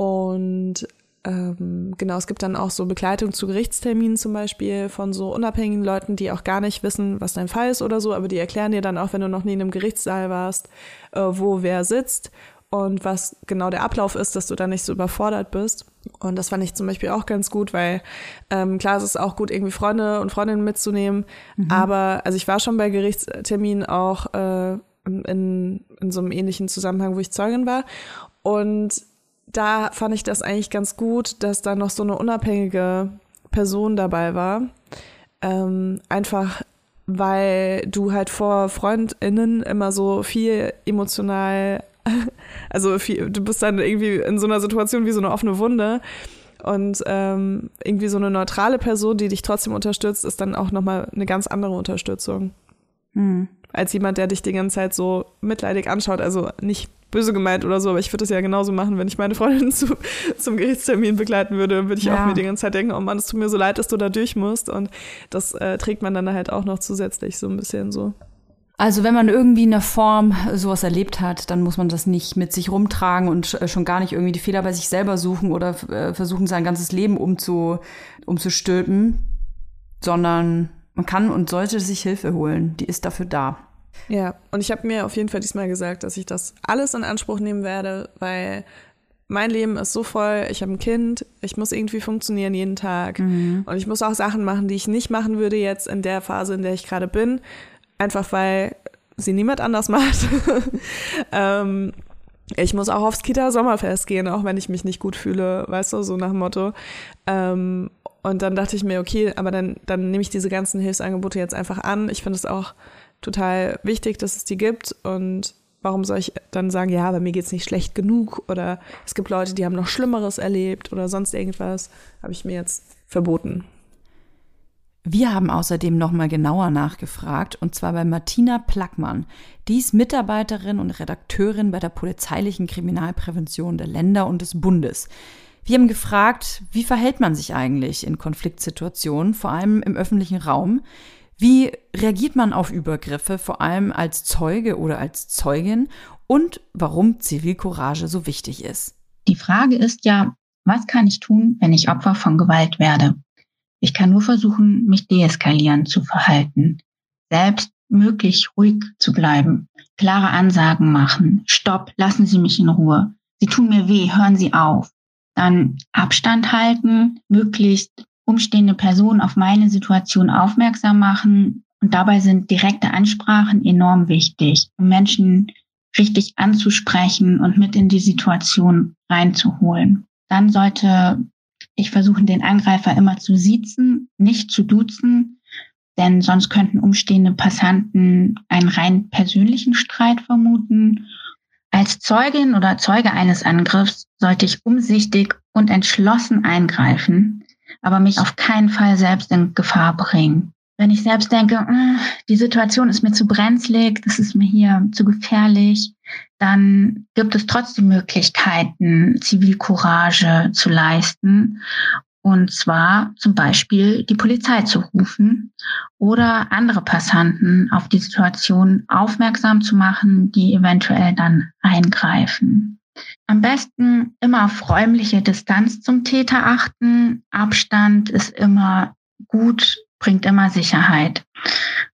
Und ähm, genau, es gibt dann auch so Begleitung zu Gerichtsterminen zum Beispiel von so unabhängigen Leuten, die auch gar nicht wissen, was dein Fall ist oder so, aber die erklären dir dann auch, wenn du noch nie in einem Gerichtssaal warst, äh, wo wer sitzt und was genau der Ablauf ist, dass du da nicht so überfordert bist. Und das fand ich zum Beispiel auch ganz gut, weil ähm, klar, es ist auch gut, irgendwie Freunde und Freundinnen mitzunehmen, aber also ich war schon bei Gerichtsterminen auch äh, in, in so einem ähnlichen Zusammenhang, wo ich Zeugin war und da fand ich das eigentlich ganz gut, dass da noch so eine unabhängige Person dabei war. Ähm, einfach weil du halt vor FreundInnen immer so viel emotional, also viel, du bist dann irgendwie in so einer Situation wie so eine offene Wunde. Und ähm, irgendwie so eine neutrale Person, die dich trotzdem unterstützt, ist dann auch nochmal eine ganz andere Unterstützung. Als jemand, der dich die ganze Zeit so mitleidig anschaut. Also nicht böse gemeint oder so, aber ich würde das ja genauso machen, wenn ich meine Freundin zu, zum Gerichtstermin begleiten würde, dann würde ich Ja. auch mir die ganze Zeit denken, oh Mann, es tut mir so leid, dass du da durch musst. Und das äh, trägt man dann halt auch noch zusätzlich so ein bisschen so. Also wenn man irgendwie in der Form sowas erlebt hat, dann muss man das nicht mit sich rumtragen und sch- schon gar nicht irgendwie die Fehler bei sich selber suchen oder äh, versuchen, sein ganzes Leben umzu, umzustülpen, sondern man kann und sollte sich Hilfe holen. Die ist dafür da. Ja, und ich habe mir auf jeden Fall diesmal gesagt, dass ich das alles in Anspruch nehmen werde, weil mein Leben ist so voll, ich habe ein Kind, ich muss irgendwie funktionieren jeden Tag und ich muss auch Sachen machen, die ich nicht machen würde jetzt in der Phase, in der ich gerade bin, einfach weil sie niemand anders macht. ähm, ich muss auch aufs Kita-Sommerfest gehen, auch wenn ich mich nicht gut fühle, weißt du, so nach dem Motto. Ähm, und dann dachte ich mir, okay, aber dann, dann nehme ich diese ganzen Hilfsangebote jetzt einfach an. Ich finde es auch total wichtig, dass es die gibt. Und warum soll ich dann sagen, ja, bei mir geht's nicht schlecht genug oder es gibt Leute, die haben noch Schlimmeres erlebt oder sonst irgendwas, habe ich mir jetzt verboten. Wir haben außerdem nochmal genauer nachgefragt, und zwar bei Martina Plackmann. Die ist Mitarbeiterin und Redakteurin bei der polizeilichen Kriminalprävention der Länder und des Bundes. Wir haben gefragt, wie verhält man sich eigentlich in Konfliktsituationen, vor allem im öffentlichen Raum? Wie reagiert man auf Übergriffe, vor allem als Zeuge oder als Zeugin? Und warum Zivilcourage so wichtig ist? Die Frage ist ja, was kann ich tun, wenn ich Opfer von Gewalt werde? Ich kann nur versuchen, mich deeskalierend zu verhalten, selbst möglich ruhig zu bleiben, klare Ansagen machen, Stopp, lassen Sie mich in Ruhe, Sie tun mir weh, hören Sie auf. Dann Abstand halten, möglichst umstehende Personen auf meine Situation aufmerksam machen. Und dabei sind direkte Ansprachen enorm wichtig, um Menschen richtig anzusprechen und mit in die Situation reinzuholen. Dann sollte ich versuche den Angreifer immer zu siezen, nicht zu duzen, denn sonst könnten umstehende Passanten einen rein persönlichen Streit vermuten. Als Zeugin oder Zeuge eines Angriffs sollte ich umsichtig und entschlossen eingreifen, aber mich auf keinen Fall selbst in Gefahr bringen. Wenn ich selbst denke, hm, die Situation ist mir zu brenzlig, das ist mir hier zu gefährlich, dann gibt es trotzdem Möglichkeiten, Zivilcourage zu leisten. Und zwar zum Beispiel die Polizei zu rufen oder andere Passanten auf die Situation aufmerksam zu machen, die eventuell dann eingreifen. Am besten immer auf räumliche Distanz zum Täter achten. Abstand ist immer gut, bringt immer Sicherheit.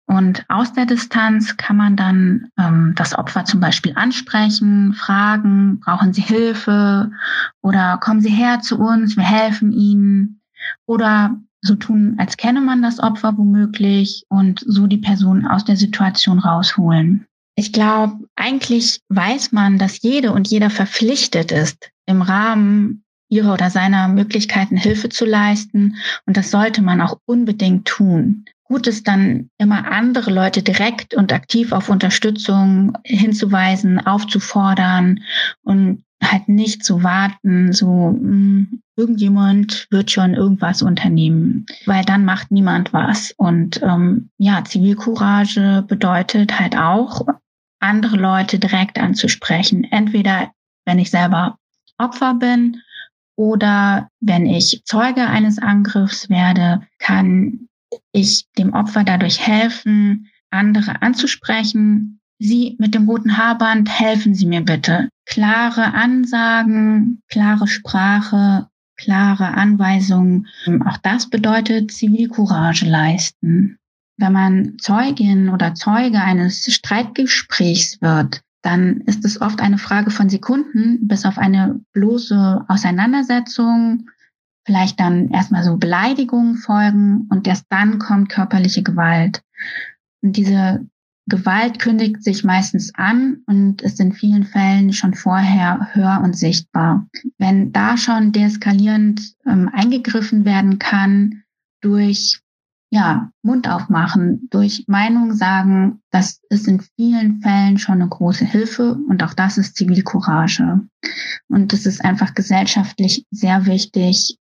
Und aus der Distanz kann man dann ähm, das Opfer zum Beispiel ansprechen, fragen, brauchen Sie Hilfe oder kommen Sie her zu uns, wir helfen Ihnen. Oder so tun, als kenne man das Opfer womöglich und so die Person aus der Situation rausholen. Ich glaube, eigentlich weiß man, dass jede und jeder verpflichtet ist, im Rahmen ihrer oder seiner Möglichkeiten Hilfe zu leisten. Und das sollte man auch unbedingt tun gut ist dann immer andere Leute direkt und aktiv auf Unterstützung hinzuweisen, aufzufordern und halt nicht zu warten, so mh, hm, irgendjemand wird schon irgendwas unternehmen, weil dann macht niemand was. Und ähm, ja, Zivilcourage bedeutet halt auch, andere Leute direkt anzusprechen. Entweder wenn ich selber Opfer bin oder wenn ich Zeuge eines Angriffs werde, kann ich dem Opfer dadurch helfen, andere anzusprechen. Sie mit dem roten Haarband, helfen Sie mir bitte. Klare Ansagen, klare Sprache, klare Anweisungen. Auch das bedeutet Zivilcourage leisten. Wenn man Zeugin oder Zeuge eines Streitgesprächs wird, dann ist es oft eine Frage von Sekunden bis auf eine bloße Auseinandersetzung vielleicht dann erstmal so Beleidigungen folgen und erst dann kommt körperliche Gewalt. Und diese Gewalt kündigt sich meistens an und ist in vielen Fällen schon vorher hör- und sichtbar. Wenn da schon deeskalierend ähm, eingegriffen werden kann durch ja, Mund aufmachen, durch Meinung sagen, das ist in vielen Fällen schon eine große Hilfe und auch das ist Zivilcourage. Und es ist einfach gesellschaftlich sehr wichtig,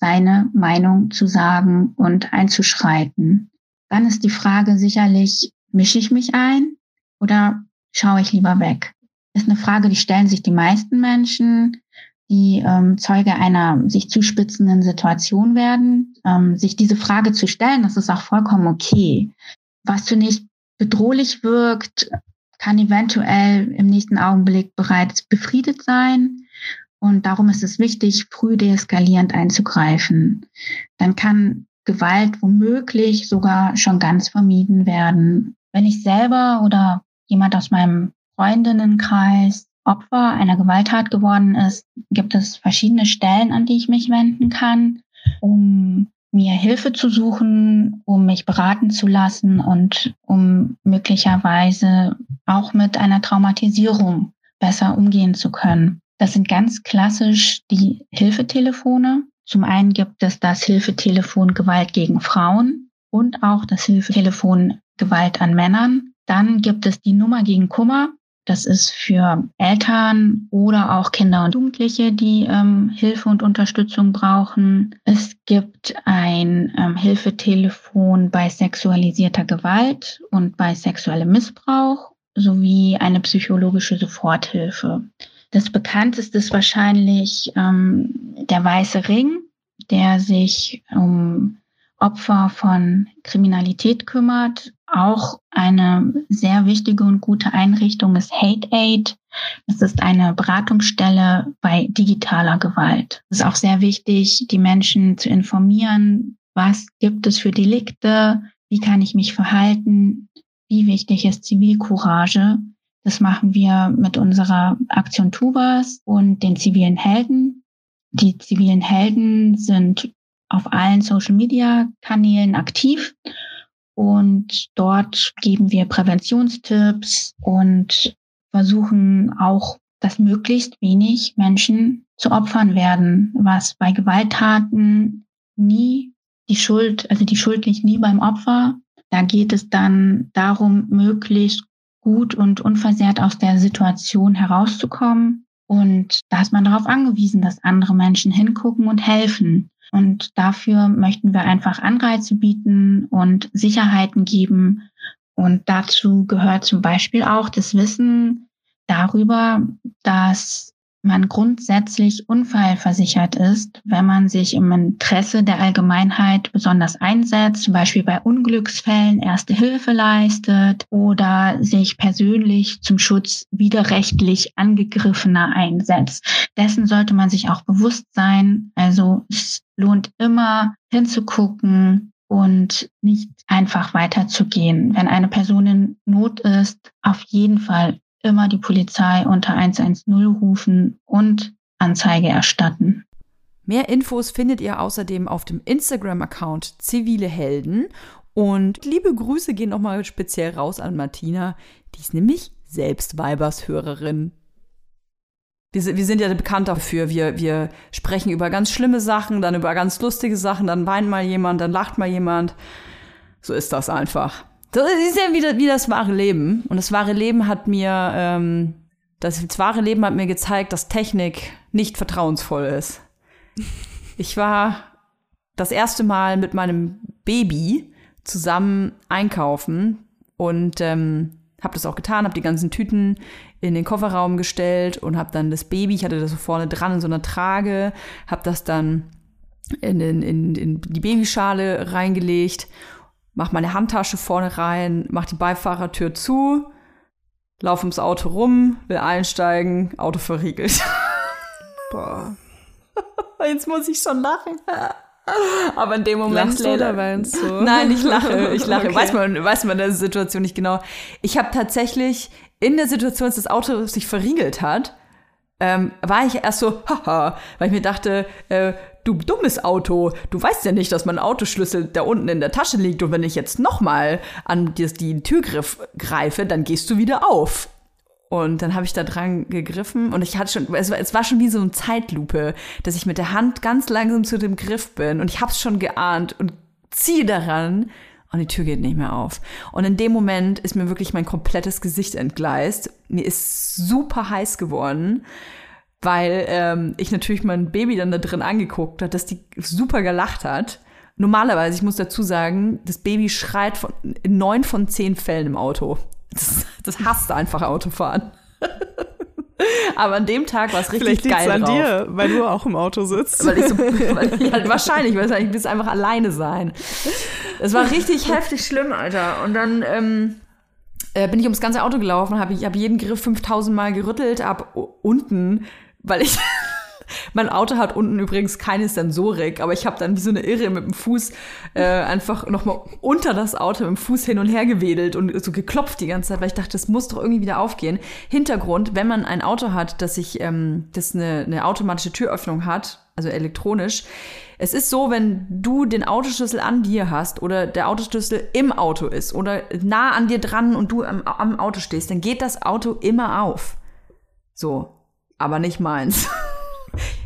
seine Meinung zu sagen und einzuschreiten. Dann ist die Frage sicherlich, mische ich mich ein oder schaue ich lieber weg? ist eine Frage, die stellen sich die meisten Menschen, die ähm, Zeuge einer sich zuspitzenden Situation werden. Ähm, sich diese Frage zu stellen, das ist auch vollkommen okay. Was zunächst bedrohlich wirkt, kann eventuell im nächsten Augenblick bereits befriedet sein. Und darum ist es wichtig, früh deeskalierend einzugreifen. Dann kann Gewalt womöglich sogar schon ganz vermieden werden. Wenn ich selber oder jemand aus meinem Freundinnenkreis Opfer einer Gewalttat geworden ist, gibt es verschiedene Stellen, an die ich mich wenden kann, um mir Hilfe zu suchen, um mich beraten zu lassen und um möglicherweise auch mit einer Traumatisierung besser umgehen zu können. Das sind ganz klassisch die Hilfetelefone. Zum einen gibt es das Hilfetelefon Gewalt gegen Frauen und auch das Hilfetelefon Gewalt an Männern. Dann gibt es die Nummer gegen Kummer. Das ist für Eltern oder auch Kinder und Jugendliche, die ähm, Hilfe und Unterstützung brauchen. Es gibt ein ähm, Hilfetelefon bei sexualisierter Gewalt und bei sexuellem Missbrauch sowie eine psychologische Soforthilfe. Das bekannteste ist wahrscheinlich ähm, der Weiße Ring, der sich um Opfer von Kriminalität kümmert. Auch eine sehr wichtige und gute Einrichtung ist Hate Aid. Das ist eine Beratungsstelle bei digitaler Gewalt. Es ist auch sehr wichtig, die Menschen zu informieren, was gibt es für Delikte, wie kann ich mich verhalten, wie wichtig ist Zivilcourage. Das machen wir mit unserer Aktion Tubas und den zivilen Helden. Die zivilen Helden sind auf allen Social-Media-Kanälen aktiv und dort geben wir Präventionstipps und versuchen auch, dass möglichst wenig Menschen zu Opfern werden, was bei Gewalttaten nie die Schuld, also die Schuld liegt nie beim Opfer. Da geht es dann darum, möglichst gut und unversehrt aus der Situation herauszukommen. Und da ist man darauf angewiesen, dass andere Menschen hingucken und helfen. Und dafür möchten wir einfach Anreize bieten und Sicherheiten geben. Und dazu gehört zum Beispiel auch das Wissen darüber, dass man grundsätzlich unfallversichert ist, wenn man sich im Interesse der Allgemeinheit besonders einsetzt, zum Beispiel bei Unglücksfällen erste Hilfe leistet oder sich persönlich zum Schutz widerrechtlich Angegriffener einsetzt. Dessen sollte man sich auch bewusst sein. Also es lohnt immer hinzugucken, und nicht einfach weiterzugehen. Wenn eine Person in Not ist, auf jeden Fall immer die Polizei unter 110 rufen und Anzeige erstatten. Mehr Infos findet ihr außerdem auf dem Instagram-Account Zivile Helden. Und liebe Grüße gehen nochmal speziell raus an Martina. Die ist nämlich selbst Weibershörerin. Wir sind, wir sind ja bekannt dafür. Wir, wir sprechen über ganz schlimme Sachen, dann über ganz lustige Sachen, dann weint mal jemand, dann lacht mal jemand. So ist das einfach. Das ist ja wie das, wie das wahre Leben. Und das wahre Leben hat mir, ähm, das, das wahre Leben hat mir gezeigt, dass Technik nicht vertrauensvoll ist. Ich war das erste Mal mit meinem Baby zusammen einkaufen und ähm, habe das auch getan, habe die ganzen Tüten in den Kofferraum gestellt und habe dann das Baby, ich hatte das so vorne dran in so einer Trage, habe das dann in, in, in, in die Babyschale reingelegt mach meine Handtasche vorne rein, mach die Beifahrertür zu, lauf ums Auto rum, will einsteigen, Auto verriegelt. Boah. Jetzt muss ich schon lachen. Aber in dem Moment. Lachst du oder weinst du? Nein, ich lache. Ich lache. Okay. Weiß, man, weiß man in der Situation nicht genau. Ich habe tatsächlich in der Situation, als das Auto sich verriegelt hat, ähm, war ich erst so, haha, weil ich mir dachte, äh, du dummes Auto, du weißt ja nicht, dass mein Autoschlüssel da unten in der Tasche liegt und wenn ich jetzt nochmal an die, Türgriff greife, dann gehst du wieder auf. Und dann habe ich da dran gegriffen und ich hatte schon, es war, es war schon wie so eine Zeitlupe, dass ich mit der Hand ganz langsam zu dem Griff bin und ich habe es schon geahnt und ziehe daran und die Tür geht nicht mehr auf. Und in dem Moment ist mir wirklich mein komplettes Gesicht entgleist. Mir ist super heiß geworden, weil ähm, ich natürlich mein Baby dann da drin angeguckt hat, dass die super gelacht hat. Normalerweise, ich muss dazu sagen, das Baby schreit von, in neun von zehn Fällen im Auto. Das, das hasst einfach Autofahren. Aber an dem Tag war es richtig Vielleicht liegt es geil an drauf. dir, weil du auch im Auto sitzt. Weil ich so, weil ich halt wahrscheinlich, weil ich will einfach alleine sein. Es war richtig heftig schlimm, Alter. Und dann ähm, äh, bin ich ums ganze Auto gelaufen, habe ich hab jeden Griff 5000 Mal gerüttelt, ab unten, weil ich mein Auto hat unten übrigens keine Sensorik, aber ich habe dann wie so eine Irre mit dem Fuß äh, einfach nochmal unter das Auto mit dem Fuß hin und her gewedelt und so geklopft die ganze Zeit, weil ich dachte, das muss doch irgendwie wieder aufgehen. Hintergrund, wenn man ein Auto hat, das sich, ähm, das eine, eine automatische Türöffnung hat, also elektronisch, es ist so, wenn du den Autoschlüssel an dir hast oder der Autoschlüssel im Auto ist oder nah an dir dran und du am, am Auto stehst, dann geht das Auto immer auf. So, aber nicht meins.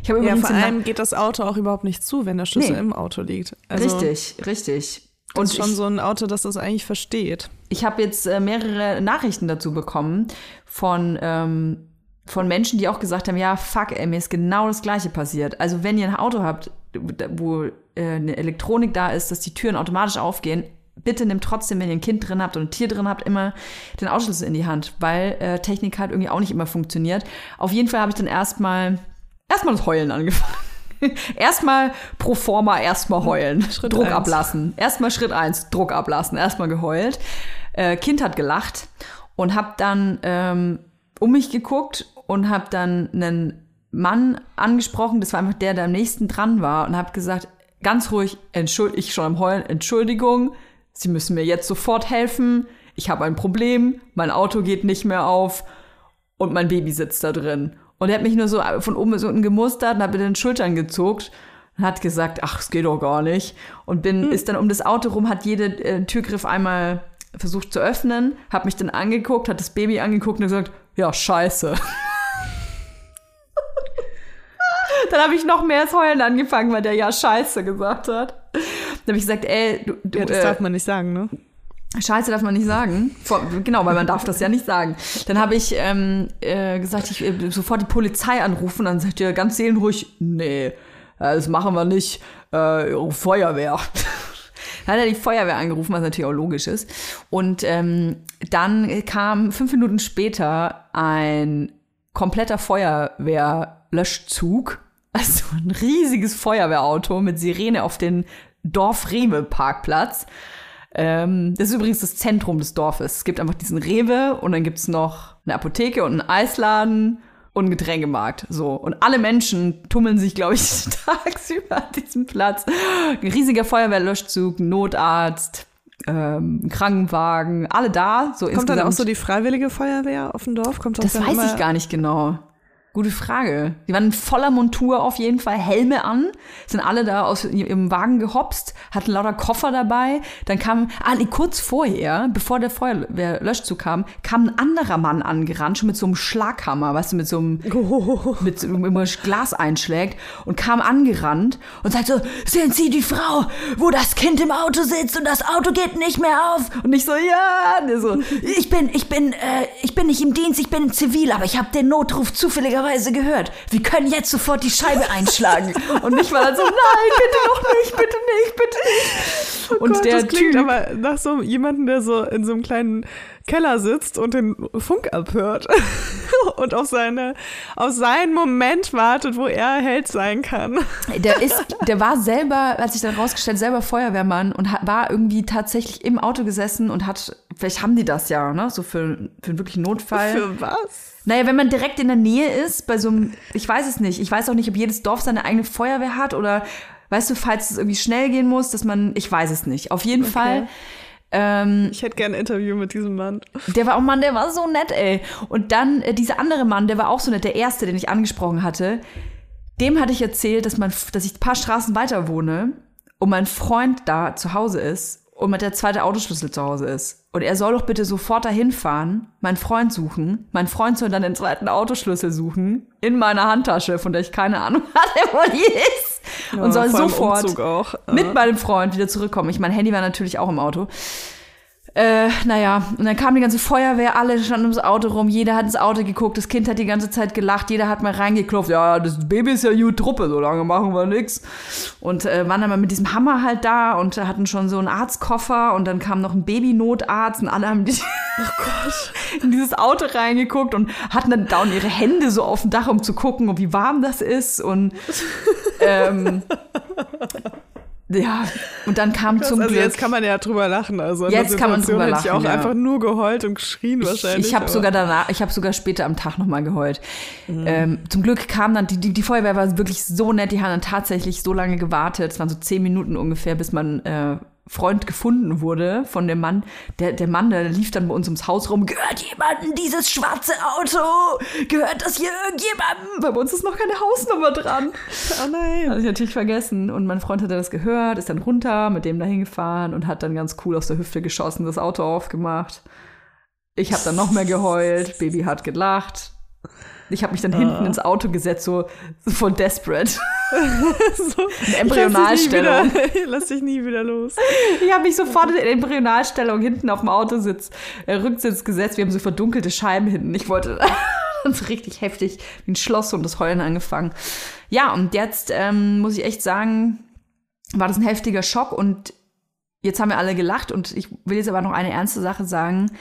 Ich habe Ja, vor allem geht das Auto auch überhaupt nicht zu, wenn der Schlüssel Nee. im Auto liegt. Also, richtig, richtig. Und Und ist schon ich, so ein Auto, das das eigentlich versteht. ich habe jetzt äh, mehrere Nachrichten dazu bekommen von, ähm, von Menschen, die auch gesagt haben, ja, fuck, ey, mir ist genau das Gleiche passiert. Also wenn ihr ein Auto habt, wo äh, eine Elektronik da ist, dass die Türen automatisch aufgehen, bitte nehmt trotzdem, wenn ihr ein Kind drin habt und ein Tier drin habt, immer den Autoschlüssel in die Hand, weil äh, Technik halt irgendwie auch nicht immer funktioniert. Auf jeden Fall habe ich dann erstmal erstmal das Heulen angefangen. erstmal pro forma erstmal heulen, Schritt Druck eins. ablassen. Erstmal Schritt eins, Druck ablassen, erstmal geheult. Äh, kind hat gelacht und hab dann ähm, um mich geguckt und hab dann einen Mann angesprochen, das war einfach der, der am nächsten dran war und hab gesagt, ganz ruhig, entschuld ich schon am Heulen, Entschuldigung, Sie müssen mir jetzt sofort helfen. Ich habe ein Problem, mein Auto geht nicht mehr auf und mein Baby sitzt da drin. Und er hat mich nur so von oben bis unten gemustert und hat mit den Schultern gezuckt und hat gesagt, ach, es geht doch gar nicht. Und bin, ist dann um das Auto rum, hat jede äh, Türgriff einmal versucht zu öffnen, hat mich dann angeguckt, hat das Baby angeguckt und gesagt, ja, scheiße. dann habe ich noch mehr das Heulen angefangen, weil der ja scheiße gesagt hat. Dann habe ich gesagt, ey, du, du Ja, das äh, darf man nicht sagen, ne? Scheiße darf man nicht sagen. Vor, genau, weil man darf das ja nicht sagen. Dann habe ich ähm, äh, gesagt, ich äh, sofort die Polizei anrufen. Dann sagt ihr ganz seelenruhig, nee, äh, das machen wir nicht. Äh, Feuerwehr. Dann hat er die Feuerwehr angerufen, was natürlich auch logisch ist. Und ähm, dann kam fünf Minuten später ein kompletter Feuerwehrlöschzug. Also ein riesiges Feuerwehrauto mit Sirene auf den Dorf-Rewe-Parkplatz. Ähm, das ist übrigens das Zentrum des Dorfes. Es gibt einfach diesen Rewe und dann gibt's noch eine Apotheke und einen Eisladen und einen Getränkemarkt. So. Und alle Menschen tummeln sich, glaube ich, tagsüber an diesem Platz. Ein riesiger Feuerwehrlöschzug, Notarzt, ähm, Krankenwagen, alle da. So Kommt dann auch so die freiwillige Feuerwehr auf dem Dorf? Kommt Das dann weiß ich gar nicht genau. Gute Frage. Die waren in voller Montur auf jeden Fall, Helme an, sind alle da aus ihrem Wagen gehopst, hatten lauter Koffer dabei. Dann kam, ah, nee, kurz vorher, bevor der Feuerwehrlöschzug kam, kam ein anderer Mann angerannt, schon mit so einem Schlaghammer, weißt du, mit so einem, mit so einem Glas einschlägt und kam angerannt und sagt so, sind Sie die Frau, wo das Kind im Auto sitzt und das Auto geht nicht mehr auf? Und ich so, ja, und so, ich bin, ich bin, äh, ich bin nicht im Dienst, ich bin zivil, aber ich habe den Notruf zufälligerweise gehört. Wir können jetzt sofort die Scheibe einschlagen. Und ich war dann so, nein, bitte doch nicht, bitte nicht, bitte nicht. Oh und Gott, der das klingt Typ, aber nach so jemandem, der so in so einem kleinen Keller sitzt und den Funk abhört und auf seine auf seinen Moment wartet, wo er Held sein kann. Der ist, der war selber, hat sich dann rausgestellt, selber Feuerwehrmann und war irgendwie tatsächlich im Auto gesessen und hat, vielleicht haben die das ja, ne, so für, für einen wirklichen Notfall. Für was? Naja, wenn man direkt in der Nähe ist, bei so einem, ich weiß es nicht, ich weiß auch nicht, ob jedes Dorf seine eigene Feuerwehr hat oder, weißt du, falls es irgendwie schnell gehen muss, dass man, ich weiß es nicht. Auf jeden Fall, ähm, Ich hätte gerne ein Interview mit diesem Mann. der war, oh Mann, der war so nett, ey. Und dann äh, dieser andere Mann, der war auch so nett, der erste, den ich angesprochen hatte. Dem hatte ich erzählt, dass, man, dass ich ein paar Straßen weiter wohne und mein Freund da zu Hause ist und mit der zweite Autoschlüssel zu Hause ist. Und er soll doch bitte sofort dahin fahren, meinen Freund suchen. Mein Freund soll dann den zweiten Autoschlüssel suchen in meiner Handtasche, von der ich keine Ahnung hatte, wo die ist. und soll sofort mit meinem Freund wieder zurückkommen. Ich mein Handy war natürlich auch im Auto. Äh, naja, und dann kam die ganze Feuerwehr, alle standen ums Auto rum, jeder hat ins Auto geguckt, das Kind hat die ganze Zeit gelacht, jeder hat mal reingeklopft, ja, das Baby ist ja gut Truppe, so lange machen wir nix. Und äh, waren dann mal mit diesem Hammer halt da und hatten schon so einen Arztkoffer und dann kam noch ein Babynotarzt und alle haben die in dieses Auto reingeguckt und hatten dann down ihre Hände so auf dem Dach, um zu gucken, wie warm das ist und ähm, ja, und dann kam zum also Glück. jetzt kann man ja drüber lachen. Also Jetzt kann man drüber hätte ich auch lachen, ja. einfach nur geheult und geschrien Ich, wahrscheinlich. ich habe aber- sogar danach, ich habe sogar später am Tag nochmal geheult. Ähm, zum Glück kam dann, die, die, die Feuerwehr war wirklich so nett, die haben dann tatsächlich so lange gewartet, es waren so zehn Minuten ungefähr, bis man äh, Freund gefunden wurde von dem Mann. Der, der Mann, der lief dann bei uns ums Haus rum, gehört jemandem dieses schwarze Auto? Gehört das hier irgendjemandem? Bei uns ist noch keine Hausnummer dran. Oh nein. Hatte ich natürlich vergessen. Und mein Freund hatte das gehört, ist dann runter, mit dem dahin gefahren und hat dann ganz cool aus der Hüfte geschossen, das Auto aufgemacht. Ich habe dann noch mehr geheult, Baby hat gelacht. Ich habe mich dann hinten ins Auto gesetzt, so, so voll desperate. so, In Embryonalstellung. Ich lass dich nie wieder, nie los. Ich habe mich sofort in Embryonalstellung hinten auf dem Autositz, äh, Rücksitz gesetzt. Wir haben so verdunkelte Scheiben hinten. Ich wollte so richtig heftig wie ein Schloss und das Heulen angefangen. Ja, und jetzt ähm, muss ich echt sagen, war das ein heftiger Schock und jetzt haben wir alle gelacht und ich will jetzt aber noch eine ernste Sache sagen.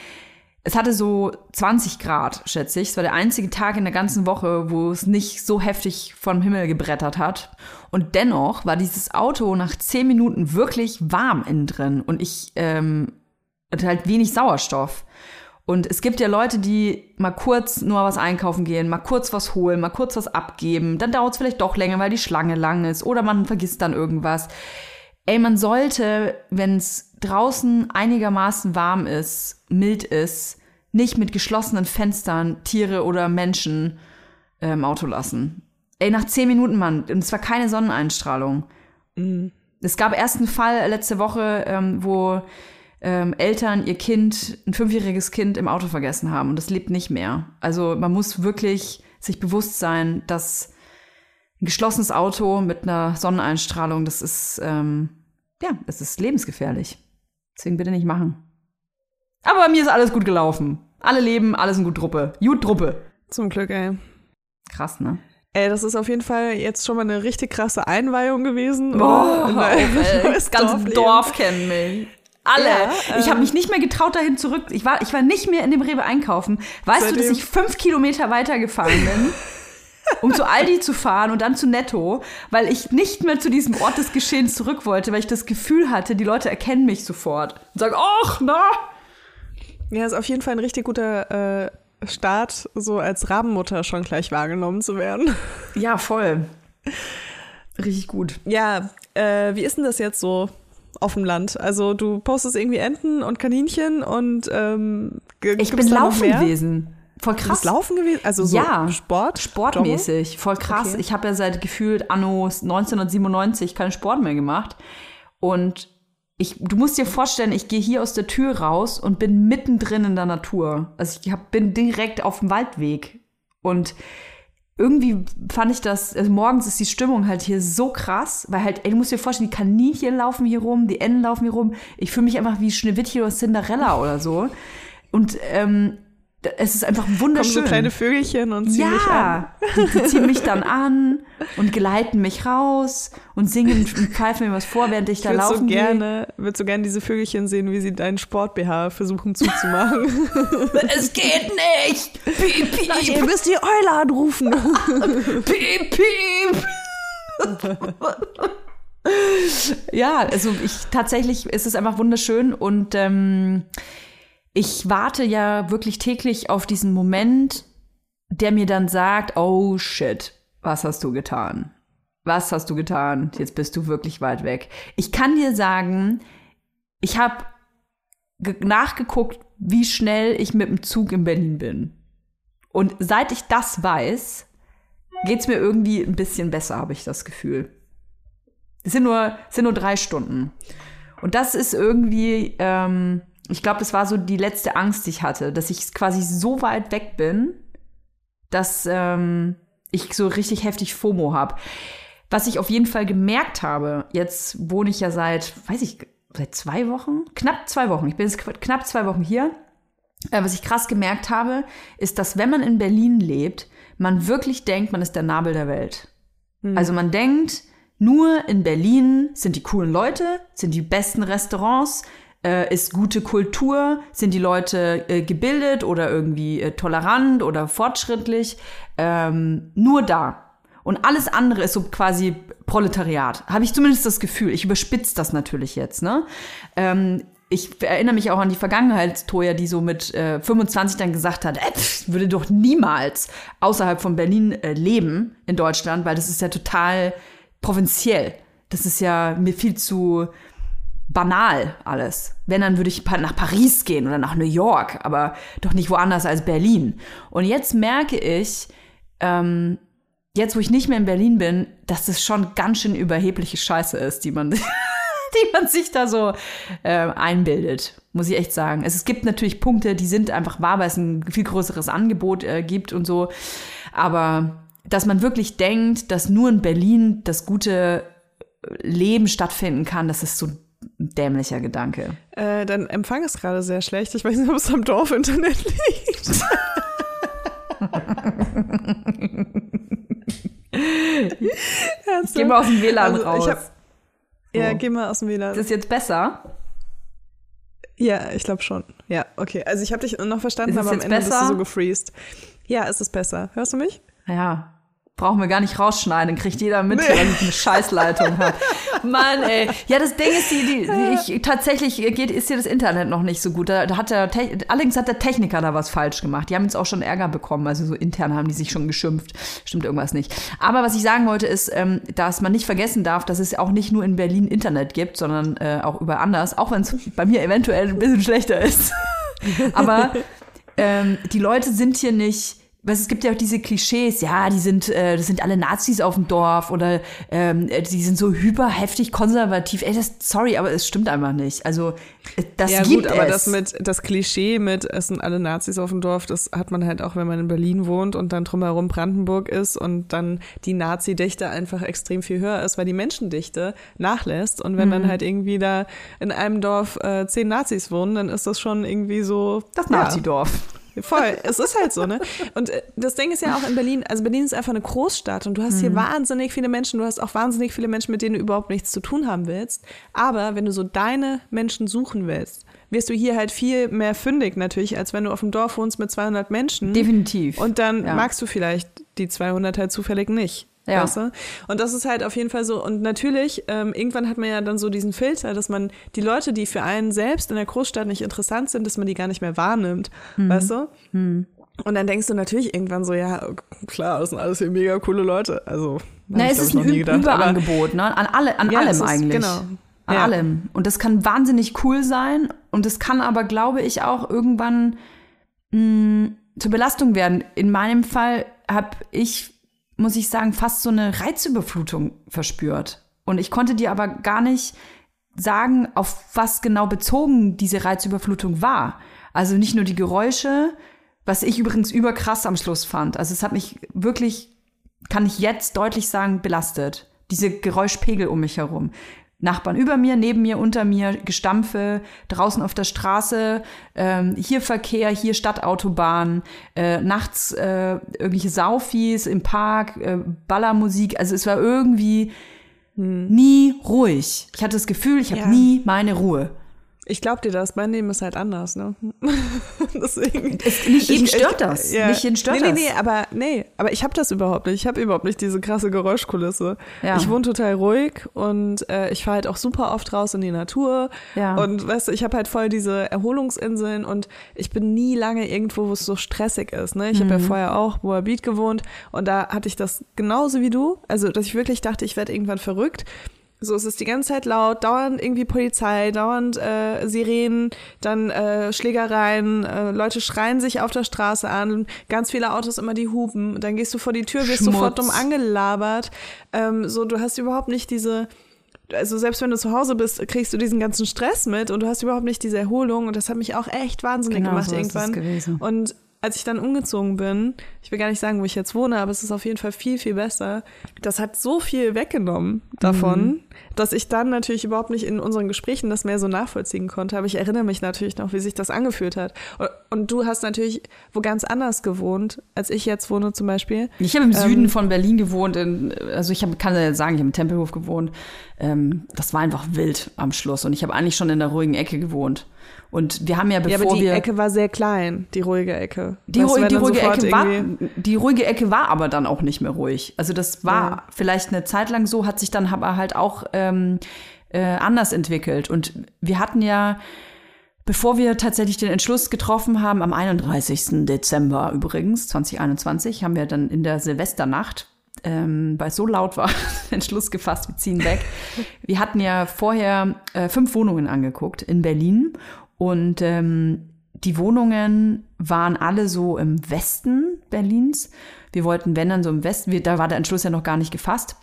Es hatte so 20 Grad, schätze ich. Es war der einzige Tag in der ganzen Woche, wo es nicht so heftig vom Himmel gebrettert hat. Und dennoch war dieses Auto nach 10 Minuten wirklich warm innen drin und ich ähm, hatte halt wenig Sauerstoff. Und es gibt ja Leute, die mal kurz nur was einkaufen gehen, mal kurz was holen, mal kurz was abgeben. Dann dauert es vielleicht doch länger, weil die Schlange lang ist oder man vergisst dann irgendwas. Ey, man sollte, wenn es draußen einigermaßen warm ist, mild ist, nicht mit geschlossenen Fenstern Tiere oder Menschen äh, im Auto lassen. Ey, nach zehn Minuten, Mann, und es war keine Sonneneinstrahlung. Es gab erst einen Fall letzte Woche, ähm, wo ähm, Eltern ihr Kind, ein fünfjähriges Kind im Auto vergessen haben und das lebt nicht mehr. Also man muss wirklich sich bewusst sein, dass ein geschlossenes Auto mit einer Sonneneinstrahlung, das ist, ähm, ja, das ist lebensgefährlich. Deswegen bitte nicht machen. Aber bei mir ist alles gut gelaufen. Alle leben, alles in gut Truppe. Gut Truppe. Zum Glück, ey. Krass, ne? Ey, das ist auf jeden Fall jetzt schon mal eine richtig krasse Einweihung gewesen. Boah, dein ey. das ganze. Dorf kennt mich. Alle. Ja, ich habe ähm, mich nicht mehr getraut, dahin zurück. Ich war, ich war nicht mehr in dem Rewe einkaufen. Weißt du, dass ich fünf Kilometer weitergefahren bin, um zu Aldi zu fahren und dann zu Netto, weil ich nicht mehr zu diesem Ort des Geschehens zurück wollte, weil ich das Gefühl hatte, die Leute erkennen mich sofort und sagen, ach, na. Ja, ist auf jeden Fall ein richtig guter äh, Start, so als Rabenmutter schon gleich wahrgenommen zu werden. Ja, voll. Richtig gut. Ja, äh, wie ist denn das jetzt so auf dem Land? Also du postest irgendwie Enten und Kaninchen und ähm, Ich bin laufen gewesen. Voll krass. bist laufen gewesen? Also so Ja, Sport? Sportmäßig, voll krass. Okay. Ich habe ja seit gefühlt anno 1997 keinen Sport mehr gemacht. Und ich, du musst dir vorstellen, ich gehe hier aus der Tür raus und bin mittendrin in der Natur. Also ich hab, bin direkt auf dem Waldweg. Und irgendwie fand ich das, also morgens ist die Stimmung halt hier so krass, weil halt, ey, du musst dir vorstellen, die Kaninchen laufen hier rum, die Enten laufen hier rum. Ich fühle mich einfach wie Schneewittchen oder Cinderella oder so. Und ähm, es ist einfach Kommen wunderschön. so kleine Vögelchen und ziehen mich an. Ja, die, die ziehen mich dann an und geleiten mich raus und singen und pfeifen mir was vor, während ich Ich da würde so gerne, würd so gerne diese Vögelchen sehen, wie sie deinen Sport-BH versuchen zuzumachen. Es geht nicht! Piep, piep, Ihr müsst die Eule anrufen. piep, piep. ja, also ich tatsächlich ist es einfach wunderschön und ähm, ich warte ja wirklich täglich auf diesen Moment, der mir dann sagt, oh shit, was hast du getan? Was hast du getan? Jetzt bist du wirklich weit weg. Ich kann dir sagen, ich habe nachgeguckt, wie schnell ich mit dem Zug in Berlin bin. Und seit ich das weiß, geht's mir irgendwie ein bisschen besser, habe ich das Gefühl. Es sind nur, es sind nur drei Stunden. Und das ist irgendwie, ähm, ich glaube, das war so die letzte Angst, die ich hatte, dass ich quasi so weit weg bin, dass ähm, ich so richtig heftig FOMO habe. Was ich auf jeden Fall gemerkt habe, jetzt wohne ich ja seit, weiß ich, seit zwei Wochen, knapp zwei Wochen. Ich bin jetzt knapp zwei Wochen hier. Äh, was ich krass gemerkt habe, ist, dass wenn man in Berlin lebt, man wirklich denkt, man ist der Nabel der Welt. Also man denkt, nur in Berlin sind die coolen Leute, sind die besten Restaurants, äh, ist gute Kultur, sind die Leute äh, gebildet oder irgendwie äh, tolerant oder fortschrittlich. Ähm, nur da. Und alles andere ist so quasi Proletariat. Habe ich zumindest das Gefühl. Ich überspitze das natürlich jetzt, ne? Ähm, ich erinnere mich auch an die Vergangenheit, Toja, die so mit äh, 25 dann gesagt hat, äh, würde doch niemals außerhalb von Berlin äh, leben in Deutschland, weil das ist ja total provinziell. Das ist ja mir viel zu banal alles. Wenn, dann würde ich nach Paris gehen oder nach New York, aber doch nicht woanders als Berlin. Und jetzt merke ich, ähm, jetzt wo ich nicht mehr in Berlin bin, dass das schon ganz schön überhebliche Scheiße ist, die man, die man sich da so äh, einbildet, muss ich echt sagen. Es, es gibt natürlich Punkte, die sind einfach wahr, weil es ein viel größeres Angebot äh, gibt und so. Aber dass man wirklich denkt, dass nur in Berlin das gute Leben stattfinden kann, das ist so dämlicher Gedanke. Äh, dein Empfang ist gerade sehr schlecht. Ich weiß nicht, ob es am Dorfinternet liegt. Ernsthaft? Geh mal aus dem WLAN Also, ich raus. hab- Ja, geh mal aus dem WLAN. ist das jetzt besser? Ja, ich glaube schon. Ja, okay. Also ich habe dich noch verstanden, es aber am Ende bist besser? du so gefreezed. Ja, es ist besser. Hörst du mich? Ja. Brauchen wir gar nicht rausschneiden, kriegt jeder mit, dass ich eine Scheißleitung habe. Mann, ey. Ja, das Ding ist, die, die, die ich, tatsächlich geht, ist hier das Internet noch nicht so gut. Da, da hat der, Te- allerdings hat der Techniker da was falsch gemacht. Die haben jetzt auch schon Ärger bekommen. Also so intern haben die sich schon geschimpft. Stimmt irgendwas nicht. Aber was ich sagen wollte, ist, ähm, dass man nicht vergessen darf, dass es auch nicht nur in Berlin Internet gibt, sondern äh, auch überall anders. Auch wenn es bei mir eventuell ein bisschen schlechter ist. Aber ähm, die Leute sind hier nicht. Was, es gibt ja auch diese Klischees, ja, die sind, äh, das sind alle Nazis auf dem Dorf oder ähm, äh, die sind so hyperheftig konservativ. Ey, das, sorry, aber es stimmt einfach nicht. Also äh, das ja, gibt gut, aber es. das mit das Klischee mit es sind alle Nazis auf dem Dorf, das hat man halt auch, wenn man in Berlin wohnt und dann drumherum Brandenburg ist und dann die Nazi-Dichte einfach extrem viel höher ist, weil die Menschendichte nachlässt. Und wenn Mhm. dann halt irgendwie da in einem Dorf äh, zehn Nazis wohnen, dann ist das schon irgendwie so das ja, Nazi-Dorf. Voll, es ist halt so, ne? Und äh, das Ding ist ja auch in Berlin, also Berlin ist einfach eine Großstadt und du hast Mhm. hier wahnsinnig viele Menschen, du hast auch wahnsinnig viele Menschen, mit denen du überhaupt nichts zu tun haben willst. Aber wenn du so deine Menschen suchen willst, wirst du hier halt viel mehr fündig natürlich, als wenn du auf dem Dorf wohnst mit 200 Menschen. Definitiv. Und dann Ja. magst du vielleicht die 200 halt zufällig nicht. Ja. Weißt du? Und das ist halt auf jeden Fall so. Und natürlich, ähm, irgendwann hat man ja dann so diesen Filter, dass man die Leute, die für einen selbst in der Großstadt nicht interessant sind, dass man die gar nicht mehr wahrnimmt. Mhm. Weißt du? Und dann denkst du natürlich irgendwann so, ja, klar, das sind alles hier mega coole Leute. Also, Na, ich, es ist ich, noch ein nie Ü- gedacht. Überangebot, ne? An, alle, an Ja, allem ist- eigentlich. genau. An Ja. allem. Und das kann wahnsinnig cool sein. Und das kann aber, glaube ich, auch irgendwann mh, zur Belastung werden. In meinem Fall habe ich, muss ich sagen, fast so eine Reizüberflutung verspürt. Und ich konnte dir aber gar nicht sagen, auf was genau bezogen diese Reizüberflutung war. Also nicht nur die Geräusche, was ich übrigens überkrass am Schluss fand. Also es hat mich wirklich, kann ich jetzt deutlich sagen, belastet. Diese Geräuschpegel um mich herum. Nachbarn über mir, neben mir, unter mir, Gestampfe, draußen auf der Straße, ähm, hier Verkehr, hier Stadtautobahn, äh, nachts äh, irgendwelche Saufies im Park, äh, Ballermusik. Also es war irgendwie nie ruhig. Ich hatte das Gefühl, ich habe Ja. nie meine Ruhe. Ich glaub dir das, mein Leben ist halt anders, ne? Deswegen. Es, nicht jeden Ich- stört ich- das. ja. Nicht jeden stört nee, das. Nee, nee, aber nee, aber ich habe das überhaupt nicht. Ich habe überhaupt nicht diese krasse Geräuschkulisse. Ja. Ich wohne total ruhig und äh, ich fahre halt auch super oft raus in die Natur. Ja. Und weißt du, ich habe halt voll diese Erholungsinseln und ich bin nie lange irgendwo, wo es so stressig ist. Ne? Ich habe ja Mhm. vorher auch Boa Beat gewohnt und da hatte ich das genauso wie du. Also, dass ich wirklich dachte, ich werde irgendwann verrückt. So, es ist die ganze Zeit laut, dauernd irgendwie Polizei, dauernd äh, Sirenen, dann äh, Schlägereien, äh, Leute schreien sich auf der Straße an, ganz viele Autos immer die hupen, dann gehst du vor die Tür, wirst Schmutz. sofort dumm angelabert. Ähm, so, du hast überhaupt nicht diese, also selbst wenn du zu Hause bist, kriegst du diesen ganzen Stress mit und du hast überhaupt nicht diese Erholung und das hat mich auch echt wahnsinnig Genau gemacht so irgendwann. gewesen. Und als ich dann umgezogen bin, ich will gar nicht sagen, wo ich jetzt wohne, aber es ist auf jeden Fall viel, viel besser. Das hat so viel weggenommen davon, Mhm. dass ich dann natürlich überhaupt nicht in unseren Gesprächen das mehr so nachvollziehen konnte. Aber ich erinnere mich natürlich noch, wie sich das angefühlt hat. Und- du hast natürlich wo ganz anders gewohnt, als ich jetzt wohne zum Beispiel. Ich habe im Süden Ähm, von Berlin gewohnt. In, also ich hab, kann ja sagen, ich habe im Tempelhof gewohnt. Ähm, das war einfach wild am Schluss. Und ich habe eigentlich schon in der ruhigen Ecke gewohnt. Und wir haben ja, Ja, bevor aber die wir Ecke war sehr klein, die ruhige Ecke. die, Weißt die, ruhige Ecke war, die ruhige Ecke war aber dann auch nicht mehr ruhig. Also das war Ja. vielleicht eine Zeit lang so, hat sich dann aber halt auch ähm, äh, anders entwickelt. Und wir hatten ja, bevor wir tatsächlich den Entschluss getroffen haben, am 31. Dezember übrigens, 2021, haben wir dann in der Silvesternacht ähm, weil es so laut war, den Entschluss gefasst, wir ziehen weg. Wir hatten ja vorher äh, fünf Wohnungen angeguckt in Berlin und ähm, die Wohnungen waren alle so im Westen Berlins. Wir wollten, wenn dann so im Westen, wir, da war der Entschluss ja noch gar nicht gefasst.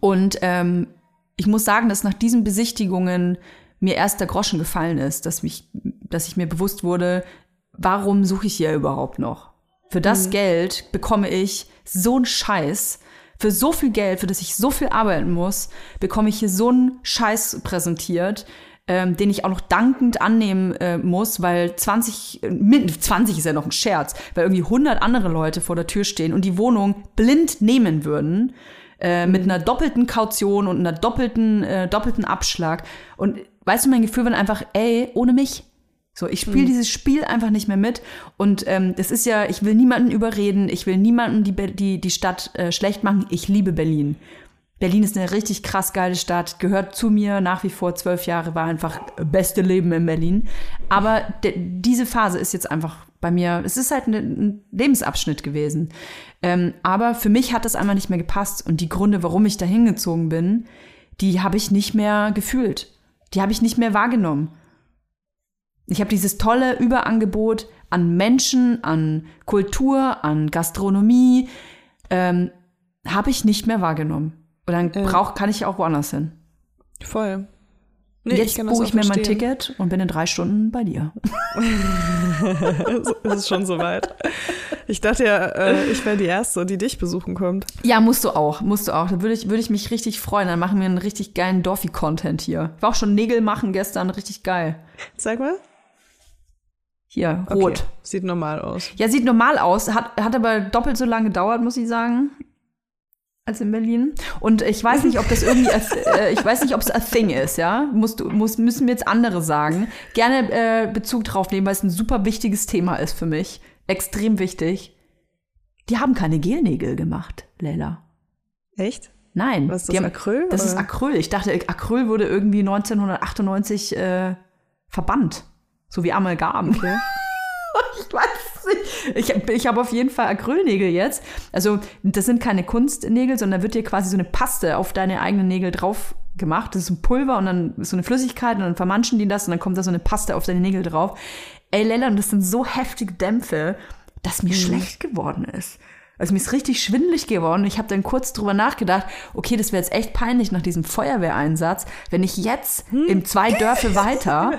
Und ähm, ich muss sagen, dass nach diesen Besichtigungen mir erst der Groschen gefallen ist, dass, mich, dass ich mir bewusst wurde, warum suche ich hier überhaupt noch? Für das Mhm. Geld bekomme ich so einen Scheiß. Für so viel Geld, für das ich so viel arbeiten muss, bekomme ich hier so einen Scheiß präsentiert, ähm, den ich auch noch dankend annehmen äh, muss, weil 20, äh, min- 20 ist ja noch ein Scherz, weil irgendwie 100 andere Leute vor der Tür stehen und die Wohnung blind nehmen würden äh, mit einer doppelten Kaution und einer doppelten, äh, doppelten Abschlag. Und weißt du, mein Gefühl war einfach, ey, ohne mich. So, ich spiele dieses Spiel einfach nicht mehr mit. Und ähm, das ist ja, ich will niemanden überreden, ich will niemanden die, die, die Stadt äh, schlecht machen. Ich liebe Berlin. Berlin ist eine richtig krass geile Stadt, gehört zu mir nach wie vor zwölf Jahre, war einfach beste Leben in Berlin. Aber diese Phase ist jetzt einfach bei mir, es ist halt ein, ein Lebensabschnitt gewesen. Ähm, aber für mich hat das einmal nicht mehr gepasst und die Gründe, warum ich da hingezogen bin, die habe ich nicht mehr gefühlt. Die habe ich nicht mehr wahrgenommen. Ich habe dieses tolle Überangebot an Menschen, an Kultur, an Gastronomie, ähm, habe ich nicht mehr wahrgenommen. Und dann Ja. brauch, kann ich auch woanders hin. Voll. Nee, Jetzt das buche ich mir mein. Ticket und bin in drei Stunden bei dir. Es ist schon soweit. Ich dachte ja, äh, ich wäre die Erste, die dich besuchen kommt. Ja, musst du auch, musst du auch. Da würde ich, würde ich mich richtig freuen. Dann machen wir einen richtig geilen Dorfi-Content hier. Ich war auch schon Nägel machen gestern, richtig geil. Sag mal. Hier, Okay. rot. Sieht normal aus. Ja, sieht normal aus, hat, hat aber doppelt so lange gedauert, muss ich sagen, als in Berlin. Und ich weiß nicht, ob das irgendwie, äh, ich weiß nicht, ob es a thing ist, ja. Musst du, muss, müssen mir jetzt andere sagen. Gerne äh, Bezug drauf nehmen, weil es ein super wichtiges Thema ist für mich. Extrem wichtig. Die haben keine Gelnägel gemacht, Leila. Echt? Nein. Was ist das, haben, Acryl, Das ist oder? Acryl. Ich dachte, Acryl wurde irgendwie 1998 äh, verbannt. So wie Amalgam. Okay. Ich weiß. Ich, ich habe auf jeden Fall Acrylnägel jetzt. Also, das sind keine Kunstnägel, sondern da wird dir quasi so eine Paste auf deine eigenen Nägel drauf gemacht. Das ist ein Pulver und dann ist so eine Flüssigkeit und dann vermanschen die das und dann kommt da so eine Paste auf deine Nägel drauf. Ey, Lella, und das sind so heftige Dämpfe, dass mir schlecht geworden ist. Also mir ist richtig schwindelig geworden. Ich habe dann kurz drüber nachgedacht, okay, das wäre jetzt echt peinlich nach diesem Feuerwehreinsatz, wenn ich jetzt im zwei Dörfer weiter,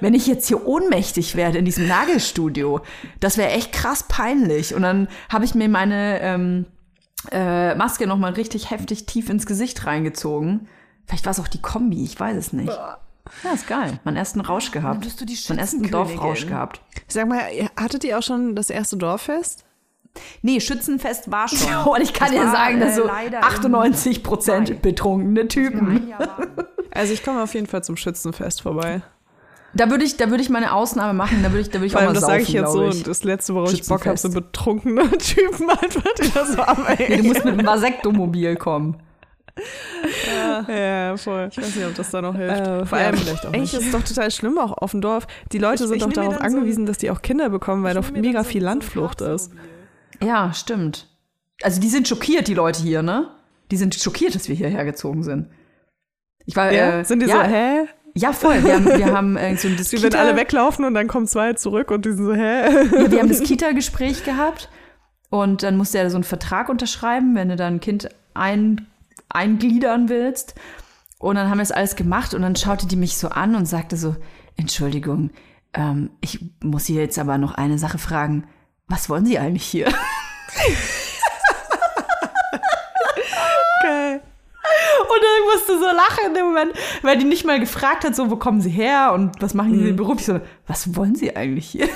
wenn ich jetzt hier ohnmächtig werde in diesem Nagelstudio, das wäre echt krass peinlich. Und dann habe ich mir meine ähm, äh, Maske noch mal richtig heftig tief ins Gesicht reingezogen. Vielleicht war es auch die Kombi, ich weiß es nicht. Ja, ist geil. Meinen ersten Rausch gehabt. bist du die Meinen ersten. Dorfrausch gehabt. Sag mal, hattet ihr auch schon das erste Dorffest? Nee, Schützenfest war schon. Und ich kann Das dir war, sagen, dass äh, so leider im 98 Prozent Mai. betrunkene Typen. Also ich komme auf jeden Fall zum Schützenfest vorbei. Da würde ich, da würde ich meine Ausnahme machen. Da würde ich, da würde ich Vor auch mal das sage ich jetzt so, und das letzte, worauf ich Bock habe, sind betrunkene Typen einfach, die da so am Nee, du musst mit einem Vasektomobil kommen. Ja, voll. Ich weiß nicht, ob das da noch hilft. Äh, Vor ja, allem, vielleicht auch eigentlich nicht. ist es doch total schlimm auch auf dem Dorf. Die Leute Ich- sind ich doch darauf dann so angewiesen, dass die auch Kinder bekommen, weil doch mega so- viel so Landflucht ist. Ja, stimmt. Also die sind schockiert, die Leute hier, ne? Die sind schockiert, dass wir hierher gezogen sind. Ich war, Ja? äh, sind die ja, so, hä? Ja, voll. Wir haben, wir haben äh, so das Die werden alle weglaufen und dann kommen zwei zurück und die sind so, hä? Ja, wir haben das Kita-Gespräch gehabt und dann musste er so einen Vertrag unterschreiben, wenn du dann ein Kind ein, eingliedern willst. Und dann haben wir das alles gemacht und dann schaute die mich so an und sagte so, Entschuldigung, ähm, ich muss Sie jetzt aber noch eine Sache fragen. Was wollen Sie eigentlich hier? Geil. Und dann musste so lachen in dem Moment, weil die nicht mal gefragt hat, so, wo kommen Sie her und was machen Sie beruflich, sondern was wollen Sie eigentlich hier?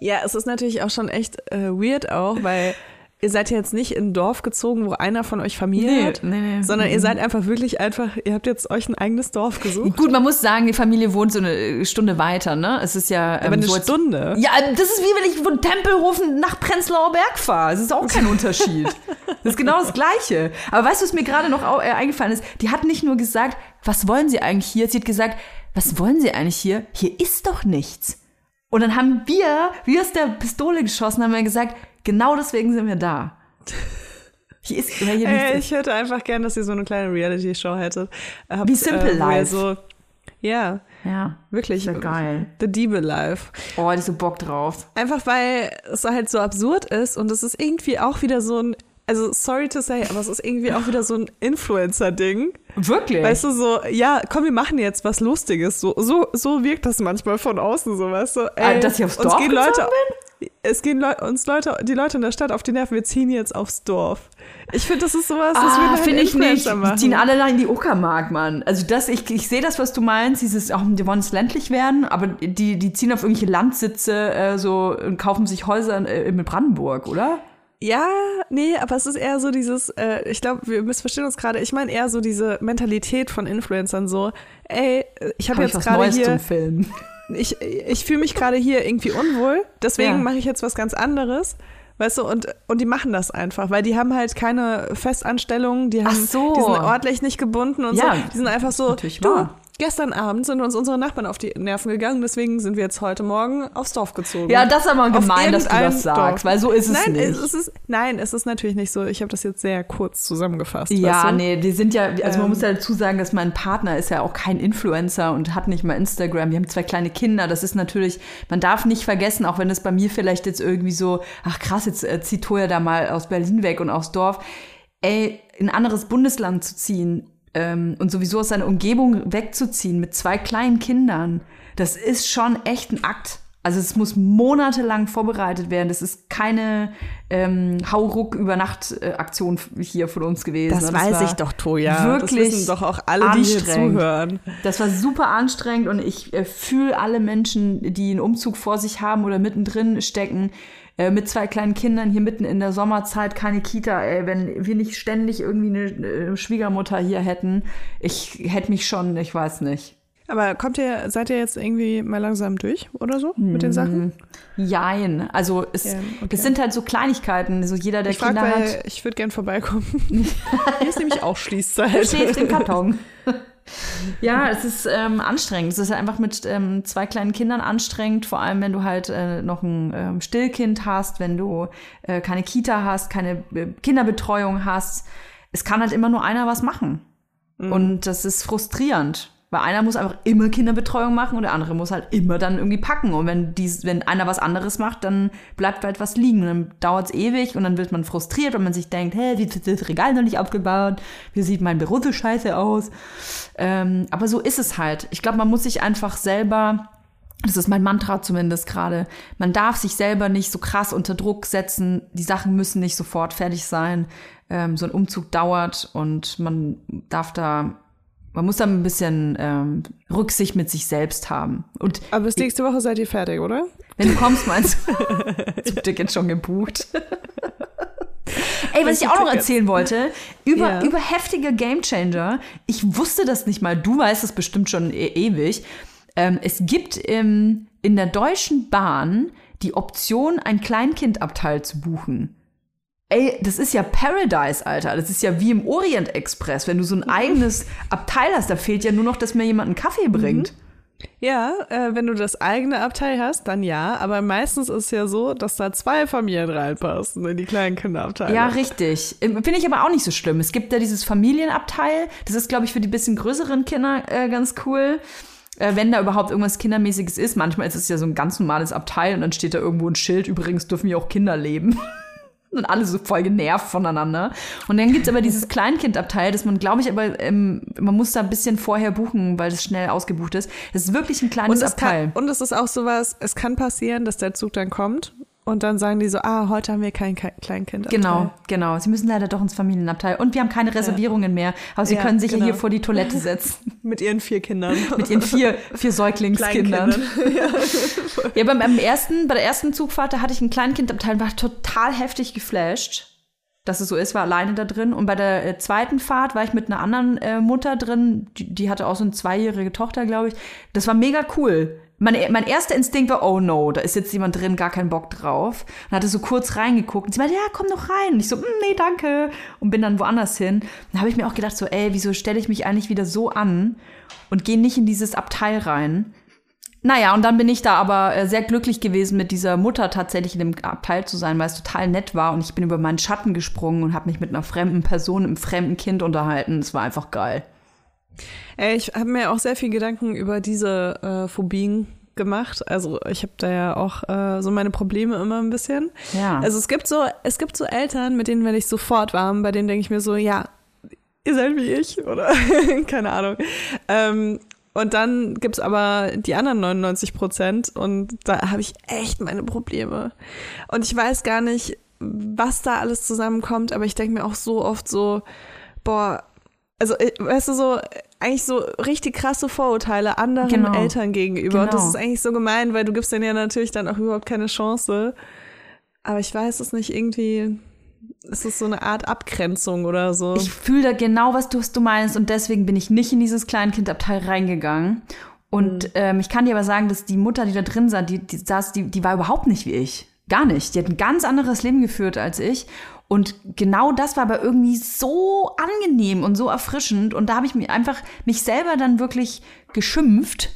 Ja, es ist natürlich auch schon echt äh, weird auch, weil ihr seid ja jetzt nicht in ein Dorf gezogen, wo einer von euch Familie hat, nee, nee. sondern ihr seid einfach wirklich einfach, ihr habt jetzt euch ein eigenes Dorf gesucht. Gut, man muss sagen, die Familie wohnt so eine Stunde weiter, ne? Es ist ja. Aber ähm, eine so Stunde. Ja, das ist wie wenn ich von Tempelhofen nach Prenzlauer Berg fahre. Das ist auch kein Unterschied. Das ist genau das Gleiche. Aber weißt du, was mir gerade noch äh, eingefallen ist? Die hat nicht nur gesagt, was wollen Sie eigentlich hier? Sie hat gesagt, was wollen Sie eigentlich hier? Hier ist doch nichts. Und dann haben wir, wie aus der Pistole geschossen, haben wir gesagt, genau deswegen sind wir da. Hier ist, hier Ey, nichts ist. ich hätte einfach gern, dass ihr so eine kleine Reality-Show hättet. Habt, Wie Simple ihr Life. So, ja, Ja, wirklich. ja geil. The Diebe Life. Oh, ich so Bock drauf. Einfach weil es halt so absurd ist und es ist irgendwie auch wieder so ein also sorry to say, aber es ist irgendwie auch wieder so ein Influencer-Ding. Wirklich? Weißt du, so, ja, komm, wir machen jetzt was Lustiges. So, so, so wirkt das manchmal von außen, so, weißt du. Ah, dass ich aufs Dorf gehen Leute, Es gehen Leu uns Leute, die Leute in der Stadt auf die Nerven, wir ziehen jetzt aufs Dorf. Ich finde, das ist sowas, das Ah, würde ein finde ich nicht. Influencer Die machen. ziehen alle in die Uckermark, Mann. Also das, ich, ich sehe das, was du meinst, dieses, auch die wollen es ländlich werden, aber die, die ziehen auf irgendwelche Landsitze äh, so und kaufen sich Häuser in, äh, in Brandenburg, oder? Ja, nee, aber es ist eher so dieses, äh, ich glaube, wir missverstehen uns gerade. Ich meine eher so diese Mentalität von Influencern so, ey, ich habe Hab jetzt gerade Neues hier, zum Filmen. Ich, ich fühle mich gerade hier irgendwie unwohl, deswegen Ja. mache ich jetzt was ganz anderes. Weißt du, und, und die machen das einfach, weil die haben halt keine Festanstellung, die haben, so. die sind ordentlich nicht gebunden und Ja, so. Die sind einfach so, du, wahr. Gestern Abend sind uns unsere Nachbarn auf die Nerven gegangen, deswegen sind wir jetzt heute Morgen aufs Dorf gezogen. Ja, das ist aber gemein, dass du das sagst, Dorf. weil so ist es nein, nicht. Es ist, nein, es ist natürlich nicht so. Ich habe das jetzt sehr kurz zusammengefasst. Ja, weißt du? nee, die sind ja, also man Ähm. muss ja dazu sagen, dass mein Partner ist ja auch kein Influencer und hat nicht mal Instagram. Wir haben zwei kleine Kinder. Das ist natürlich, man darf nicht vergessen, auch wenn es bei mir vielleicht jetzt irgendwie so, ach krass, jetzt äh, zieht Toya da mal aus Berlin weg und aufs Dorf. Ey, in ein anderes Bundesland zu ziehen ähm, und sowieso aus seiner Umgebung wegzuziehen mit zwei kleinen Kindern, das ist schon echt ein Akt. Also es muss monatelang vorbereitet werden. Das ist keine ähm, Hauruck-Übernacht-Aktion hier von uns gewesen. Das Und weiß ich doch, Toja. Wirklich das wissen doch auch alle, die hier zuhören. Das war super anstrengend und ich äh, fühle alle Menschen, die einen Umzug vor sich haben oder mittendrin stecken, äh, mit zwei kleinen Kindern hier mitten in der Sommerzeit, keine Kita, ey, wenn wir nicht ständig irgendwie eine äh, Schwiegermutter hier hätten, ich hätte mich schon, ich weiß nicht. Aber kommt ihr, seid ihr jetzt irgendwie mal langsam durch oder so mit den Sachen? Jein. Also es, Ja, okay. das sind halt so Kleinigkeiten. So jeder, der Ich Kinder weil hat, ich würde gern vorbeikommen. Hier ist nämlich auch Schließzeit. schläft im Karton. ja, es ist ähm, anstrengend. Es ist halt einfach mit ähm, zwei kleinen Kindern anstrengend, vor allem wenn du halt äh, noch ein ähm, Stillkind hast, wenn du äh, keine Kita hast, keine äh, Kinderbetreuung hast. Es kann halt immer nur einer was machen. Und das ist frustrierend. Weil einer muss einfach immer Kinderbetreuung machen und der andere muss halt immer dann irgendwie packen. Und wenn, dies, wenn einer was anderes macht, dann bleibt halt was liegen. Und dann dauert es ewig und dann wird man frustriert, weil man sich denkt, hä, wie ist das Regal noch nicht aufgebaut? Wie sieht mein Büro so scheiße aus? Ähm, aber so ist es halt. Ich glaube, man muss sich einfach selber das ist mein Mantra zumindest gerade. Man darf sich selber nicht so krass unter Druck setzen. Die Sachen müssen nicht sofort fertig sein. Ähm, so ein Umzug dauert und man darf da, man muss da ein bisschen ähm, Rücksicht mit sich selbst haben. Und Aber bis nächste Woche seid ihr fertig, oder? wenn du kommst, meinst du, ich hab Ticket schon gebucht. Ey, was ich auch noch erzählen wollte, über, Ja. über heftige Gamechanger. Ich wusste das nicht mal, du weißt es bestimmt schon e ewig. Ähm, es gibt im, in der Deutschen Bahn die Option, ein Kleinkindabteil zu buchen. Ey, das ist ja Paradise, Alter. Das ist ja wie im Orient Express. Wenn du so ein eigenes Abteil hast, da fehlt ja nur noch, dass mir jemand einen Kaffee bringt. Ja, äh, wenn du das eigene Abteil hast, dann ja. Aber meistens ist es ja so, dass da zwei Familien reinpassen in die kleinen Kinderabteile. Ja, richtig. Ähm, Finde ich aber auch nicht so schlimm. Es gibt ja dieses Familienabteil. Das ist, glaube ich, für die bisschen größeren Kinder äh, ganz cool. Äh, wenn da überhaupt irgendwas Kindermäßiges ist. Manchmal ist es ja so ein ganz normales Abteil und dann steht da irgendwo ein Schild. Übrigens dürfen hier auch Kinder leben. Und alle so voll genervt voneinander. Und dann gibt's aber dieses Kleinkindabteil, das man, glaube ich, aber ähm, man muss da ein bisschen vorher buchen, weil das schnell ausgebucht ist. Das ist wirklich ein kleines und es, Abteil. kann, und es ist auch sowas, es kann passieren, dass der Zug dann kommt und dann sagen die so, ah, heute haben wir kein Ke- Kleinkindabteil. Genau, genau. Sie müssen leider doch ins Familienabteil. Und wir haben keine Reservierungen mehr. Aber Sie Ja, können sicher genau. hier vor die Toilette setzen. Mit ihren vier Kindern. Mit ihren vier, vier Säuglingskindern. Ja, beim, beim ersten, bei der ersten Zugfahrt, da hatte ich ein Kleinkindabteil, war total heftig geflasht, dass es so ist, war alleine da drin. Und bei der äh, zweiten Fahrt war ich mit einer anderen äh, Mutter drin, die, die hatte auch so eine zweijährige Tochter, glaube ich. Das war mega cool. Mein, mein erster Instinkt war, oh no, da ist jetzt jemand drin, gar keinen Bock drauf. Und hatte so kurz reingeguckt. Und sie meinte, ja, komm doch rein. Und ich so, "Mm, nee, danke. Und bin dann woanders hin. Dann habe ich mir auch gedacht, so, ey, wieso stelle ich mich eigentlich wieder so an und gehe nicht in dieses Abteil rein? Naja, und dann bin ich da aber äh, sehr glücklich gewesen, mit dieser Mutter tatsächlich in dem Abteil zu sein, weil es total nett war. Und ich bin über meinen Schatten gesprungen und habe mich mit einer fremden Person, einem fremden Kind unterhalten. Es war einfach geil. Ey, ich habe mir auch sehr viel Gedanken über diese äh, Phobien gemacht. Also ich habe da ja auch äh, so meine Probleme immer ein bisschen. Ja. Also es gibt so, es gibt so Eltern, mit denen werde ich sofort warm, bei denen denke ich mir so, ja, ihr seid wie ich oder keine Ahnung. Ähm, und dann gibt's aber die anderen 99 Prozent und da habe ich echt meine Probleme. Und ich weiß gar nicht, was da alles zusammenkommt, aber ich denke mir auch so oft so, boah, also äh, weißt du so, eigentlich so richtig krasse Vorurteile anderen Genau. Eltern gegenüber. Und das Genau. ist eigentlich so gemein, weil du gibst denen ja natürlich dann auch überhaupt keine Chance. Aber ich weiß es nicht, irgendwie ist es so eine Art Abgrenzung oder so. Ich fühle da genau, was du, was du meinst und deswegen bin ich nicht in dieses Kleinkindabteil reingegangen. Und ähm, ich kann dir aber sagen, dass die Mutter, die da drin saß, die, die, saß, die, die war überhaupt nicht wie ich. Gar nicht. Die hat ein ganz anderes Leben geführt als ich. Und genau das war aber irgendwie so angenehm und so erfrischend. Und da habe ich mir einfach mich selber dann wirklich geschimpft,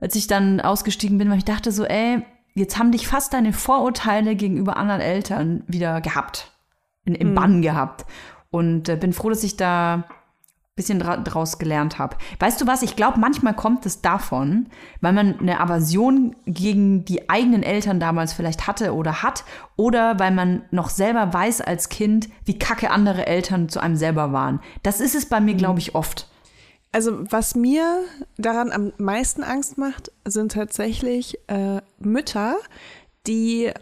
als ich dann ausgestiegen bin, weil ich dachte so, ey, jetzt haben dich fast deine Vorurteile gegenüber anderen Eltern wieder gehabt, in, im Bann gehabt. Und äh, bin froh, dass ich da bisschen dra draus gelernt habe. Weißt du was? Ich glaube, manchmal kommt es davon, weil man eine Aversion gegen die eigenen Eltern damals vielleicht hatte oder hat, oder weil man noch selber weiß als Kind, wie kacke andere Eltern zu einem selber waren. Das ist es bei mir, glaube ich, oft. Also was mir daran am meisten Angst macht, sind tatsächlich äh, Mütter, die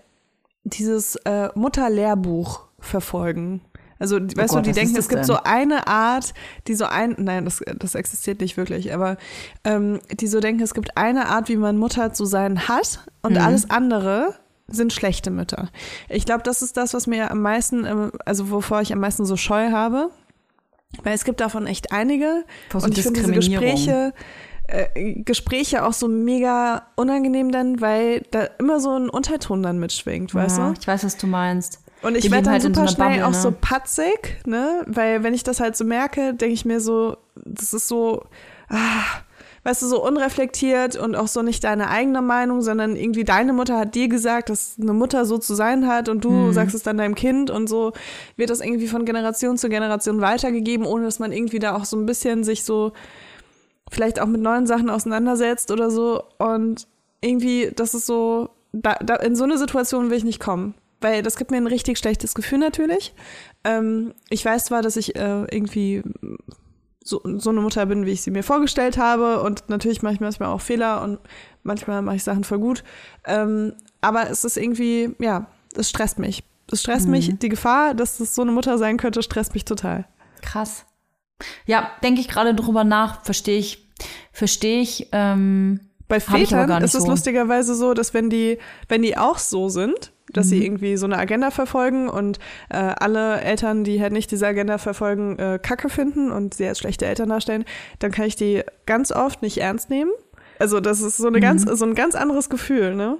dieses äh, Mutterlehrbuch verfolgen. Also die- weißt Gott, du, die denken, es gibt denn? so eine Art, die so ein, nein, das, das existiert nicht wirklich, aber ähm, die so denken, es gibt eine Art, wie man Mutter zu sein hat und Mhm. alles andere sind schlechte Mütter. Ich glaube, das ist das, was mir am meisten, ähm, also wovor ich am meisten so Scheu habe. Weil es gibt davon echt einige. Vor so und ich finde diese. Gespräche, äh, Gespräche auch so mega unangenehm dann, weil da immer so ein Unterton dann mitschwingt, weißt ja, du? Ich weiß, was du meinst. Und ich werde dann halt so super einer schnell Bubble, auch so ne? patzig, ne? Weil wenn ich das halt so merke, denke ich mir so, das ist so, ah, weißt du, so unreflektiert und auch so nicht deine eigene Meinung, sondern irgendwie deine Mutter hat dir gesagt, dass eine Mutter so zu sein hat und du Mhm. sagst es dann deinem Kind und so wird das irgendwie von Generation zu Generation weitergegeben, ohne dass man irgendwie da auch so ein bisschen sich so vielleicht auch mit neuen Sachen auseinandersetzt oder so und irgendwie, das ist so, da, da, in so eine Situation will ich nicht kommen. Weil das gibt mir ein richtig schlechtes Gefühl natürlich. Ähm, ich weiß zwar, dass ich äh, irgendwie so, so eine Mutter bin, wie ich sie mir vorgestellt habe. Und natürlich mache ich manchmal auch Fehler und manchmal mache ich Sachen voll gut. Ähm, aber es ist irgendwie, ja, es stresst mich. Es stresst mich. Die Gefahr, dass es so eine Mutter sein könnte, stresst mich total. Krass. Ja, denke ich gerade drüber nach, verstehe ich, verstehe ich. Ähm, Bei ich Vätern nicht ist es so. lustigerweise so, dass wenn die, wenn die auch so sind, dass Mhm. sie irgendwie so eine Agenda verfolgen und äh, alle Eltern, die halt nicht diese Agenda verfolgen, äh, Kacke finden und sie als schlechte Eltern darstellen, dann kann ich die ganz oft nicht ernst nehmen. Also das ist so eine ganz, Mhm. so ein ganz anderes Gefühl, ne?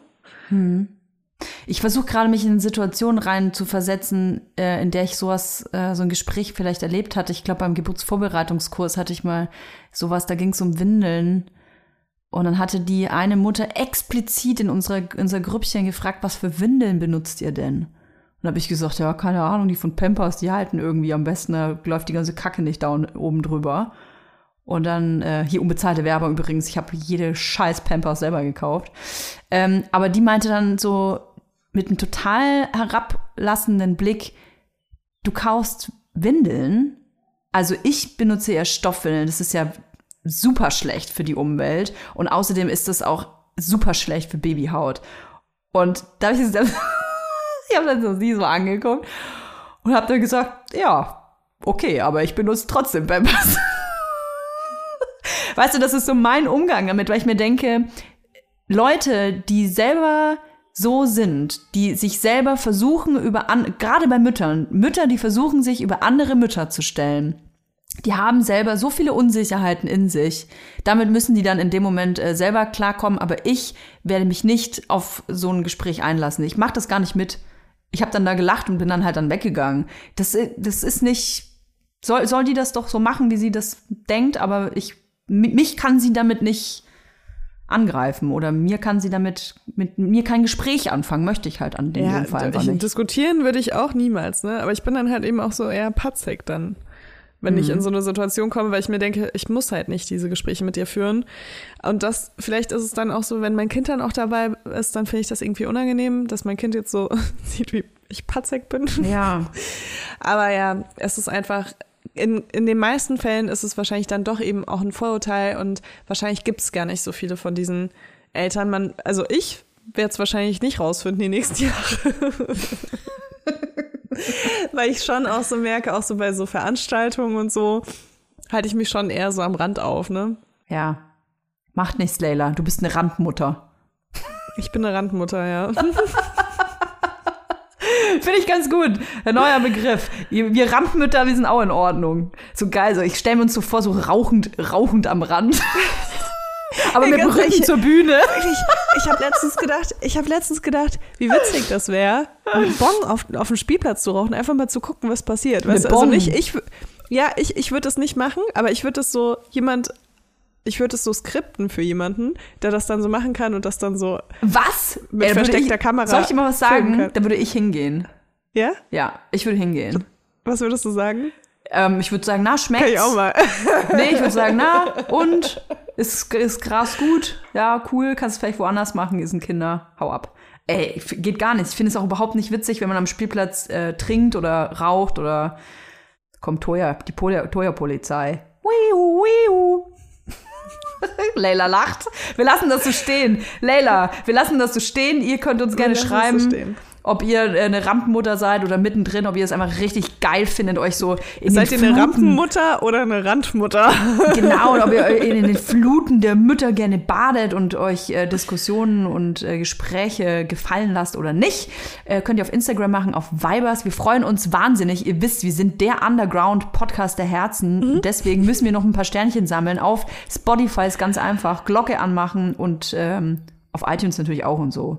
ich versuche gerade mich in Situationen rein zu versetzen, äh, in der ich sowas, äh, so ein Gespräch vielleicht erlebt hatte. Ich glaube, beim Geburtsvorbereitungskurs hatte ich mal sowas, da ging es um Windeln. Und dann hatte die eine Mutter explizit in unserer, unser Grüppchen gefragt, was für Windeln benutzt ihr denn? Und habe ich gesagt, ja, keine Ahnung, die von Pampers, die halten irgendwie am besten, da läuft die ganze Kacke nicht da oben drüber. Und dann, äh, hier unbezahlte Werbung übrigens, ich habe jede scheiß Pampers selber gekauft. Ähm, aber die meinte dann so mit einem total herablassenden Blick, du kaufst Windeln. Also ich benutze ja Stoffwindeln, das ist ja super schlecht für die Umwelt. Und außerdem ist das auch super schlecht für Babyhaut. Und da habe ich, ich habe dann so sie so angeguckt und habe dann gesagt, ja, okay, aber ich benutze trotzdem Pampers. Weißt du, das ist so mein Umgang damit, weil ich mir denke, Leute, die selber so sind, die sich selber versuchen über an, gerade bei Müttern, Mütter, die versuchen sich über andere Mütter zu stellen. Die haben selber so viele Unsicherheiten in sich. Damit müssen die dann in dem Moment äh, selber klarkommen. Aber ich werde mich nicht auf so ein Gespräch einlassen. Ich mache das gar nicht mit. Ich habe dann da gelacht und bin dann halt dann weggegangen. Das, i- das ist nicht. Soll, soll die das doch so machen, wie sie das denkt, aber ich, mi- mich kann sie damit nicht angreifen oder mir kann sie damit mit mir kein Gespräch anfangen, möchte ich halt an dem Fall einfach ich, nicht. diskutieren würde ich auch niemals, ne? Aber ich bin dann halt eben auch so eher patzig dann. Wenn ich in so eine Situation komme, weil ich mir denke, ich muss halt nicht diese Gespräche mit dir führen. Und das, vielleicht ist es dann auch so, wenn mein Kind dann auch dabei ist, dann finde ich das irgendwie unangenehm, dass mein Kind jetzt so sieht, wie ich patzig bin. Ja. Aber ja, es ist einfach, in, in den meisten Fällen ist es wahrscheinlich dann doch eben auch ein Vorurteil und wahrscheinlich gibt es gar nicht so viele von diesen Eltern. Man, also ich werde es wahrscheinlich nicht rausfinden die nächsten Jahre. Weil ich schon auch so merke, auch so bei so Veranstaltungen und so, halte ich mich schon eher so am Rand auf, ne? Ja. Macht nichts, Leila. Du bist eine Randmutter. Ich bin eine Randmutter, ja. Finde ich ganz gut. Ein neuer Begriff. Wir Rampmütter, wir sind auch in Ordnung. So geil. So, ich stelle mir uns so vor, so rauchend, rauchend am Rand. Aber mit dem Rücken zur Bühne. Wirklich, ich habe letztens gedacht, ich habe letztens gedacht, wie witzig das wäre, einen Bon auf, auf dem Spielplatz zu rauchen, einfach mal zu gucken, was passiert. Weißt also Bon? nicht, ich, ja, ich, ich würde das nicht machen, aber ich würde das so jemand, ich würde das so skripten für jemanden, der das dann so machen kann und das dann so, Was? Mit würde versteckter ich, Kamera Soll ich dir mal was sagen? Da würde ich hingehen. ja? Ja, ich würde hingehen. Was würdest du sagen? Ähm, ich würde sagen, na, schmeckt's? Kann ich auch mal. Nee, ich würde sagen, na, und? Ist, ist Gras gut? Ja, cool, kannst du vielleicht woanders machen, ist ein Kinder, hau ab. Ey, geht gar nicht. Ich finde es auch überhaupt nicht witzig, wenn man am Spielplatz äh, trinkt oder raucht oder kommt Toya, die Pol- Toya-Polizei. Wiu, wiu. Leila lacht. Wir lassen das so stehen. Leila, wir lassen das so stehen. Ihr könnt uns gerne lassen es so schreiben, stehen. Ob ihr äh, eine Rampenmutter seid oder mittendrin, ob ihr es einfach richtig geil findet, euch so in Seid ihr den eine Fluten Rampenmutter oder eine Randmutter? Genau, und ob ihr in den Fluten der Mütter gerne badet und euch äh, Diskussionen und äh, Gespräche gefallen lasst oder nicht, äh, könnt ihr auf Instagram machen, auf Vibers. Wir freuen uns wahnsinnig. Ihr wisst, wir sind der Underground-Podcast der Herzen. Deswegen müssen wir noch ein paar Sternchen sammeln. Auf Spotify ist ganz einfach. Glocke anmachen und ähm, auf iTunes natürlich auch und so.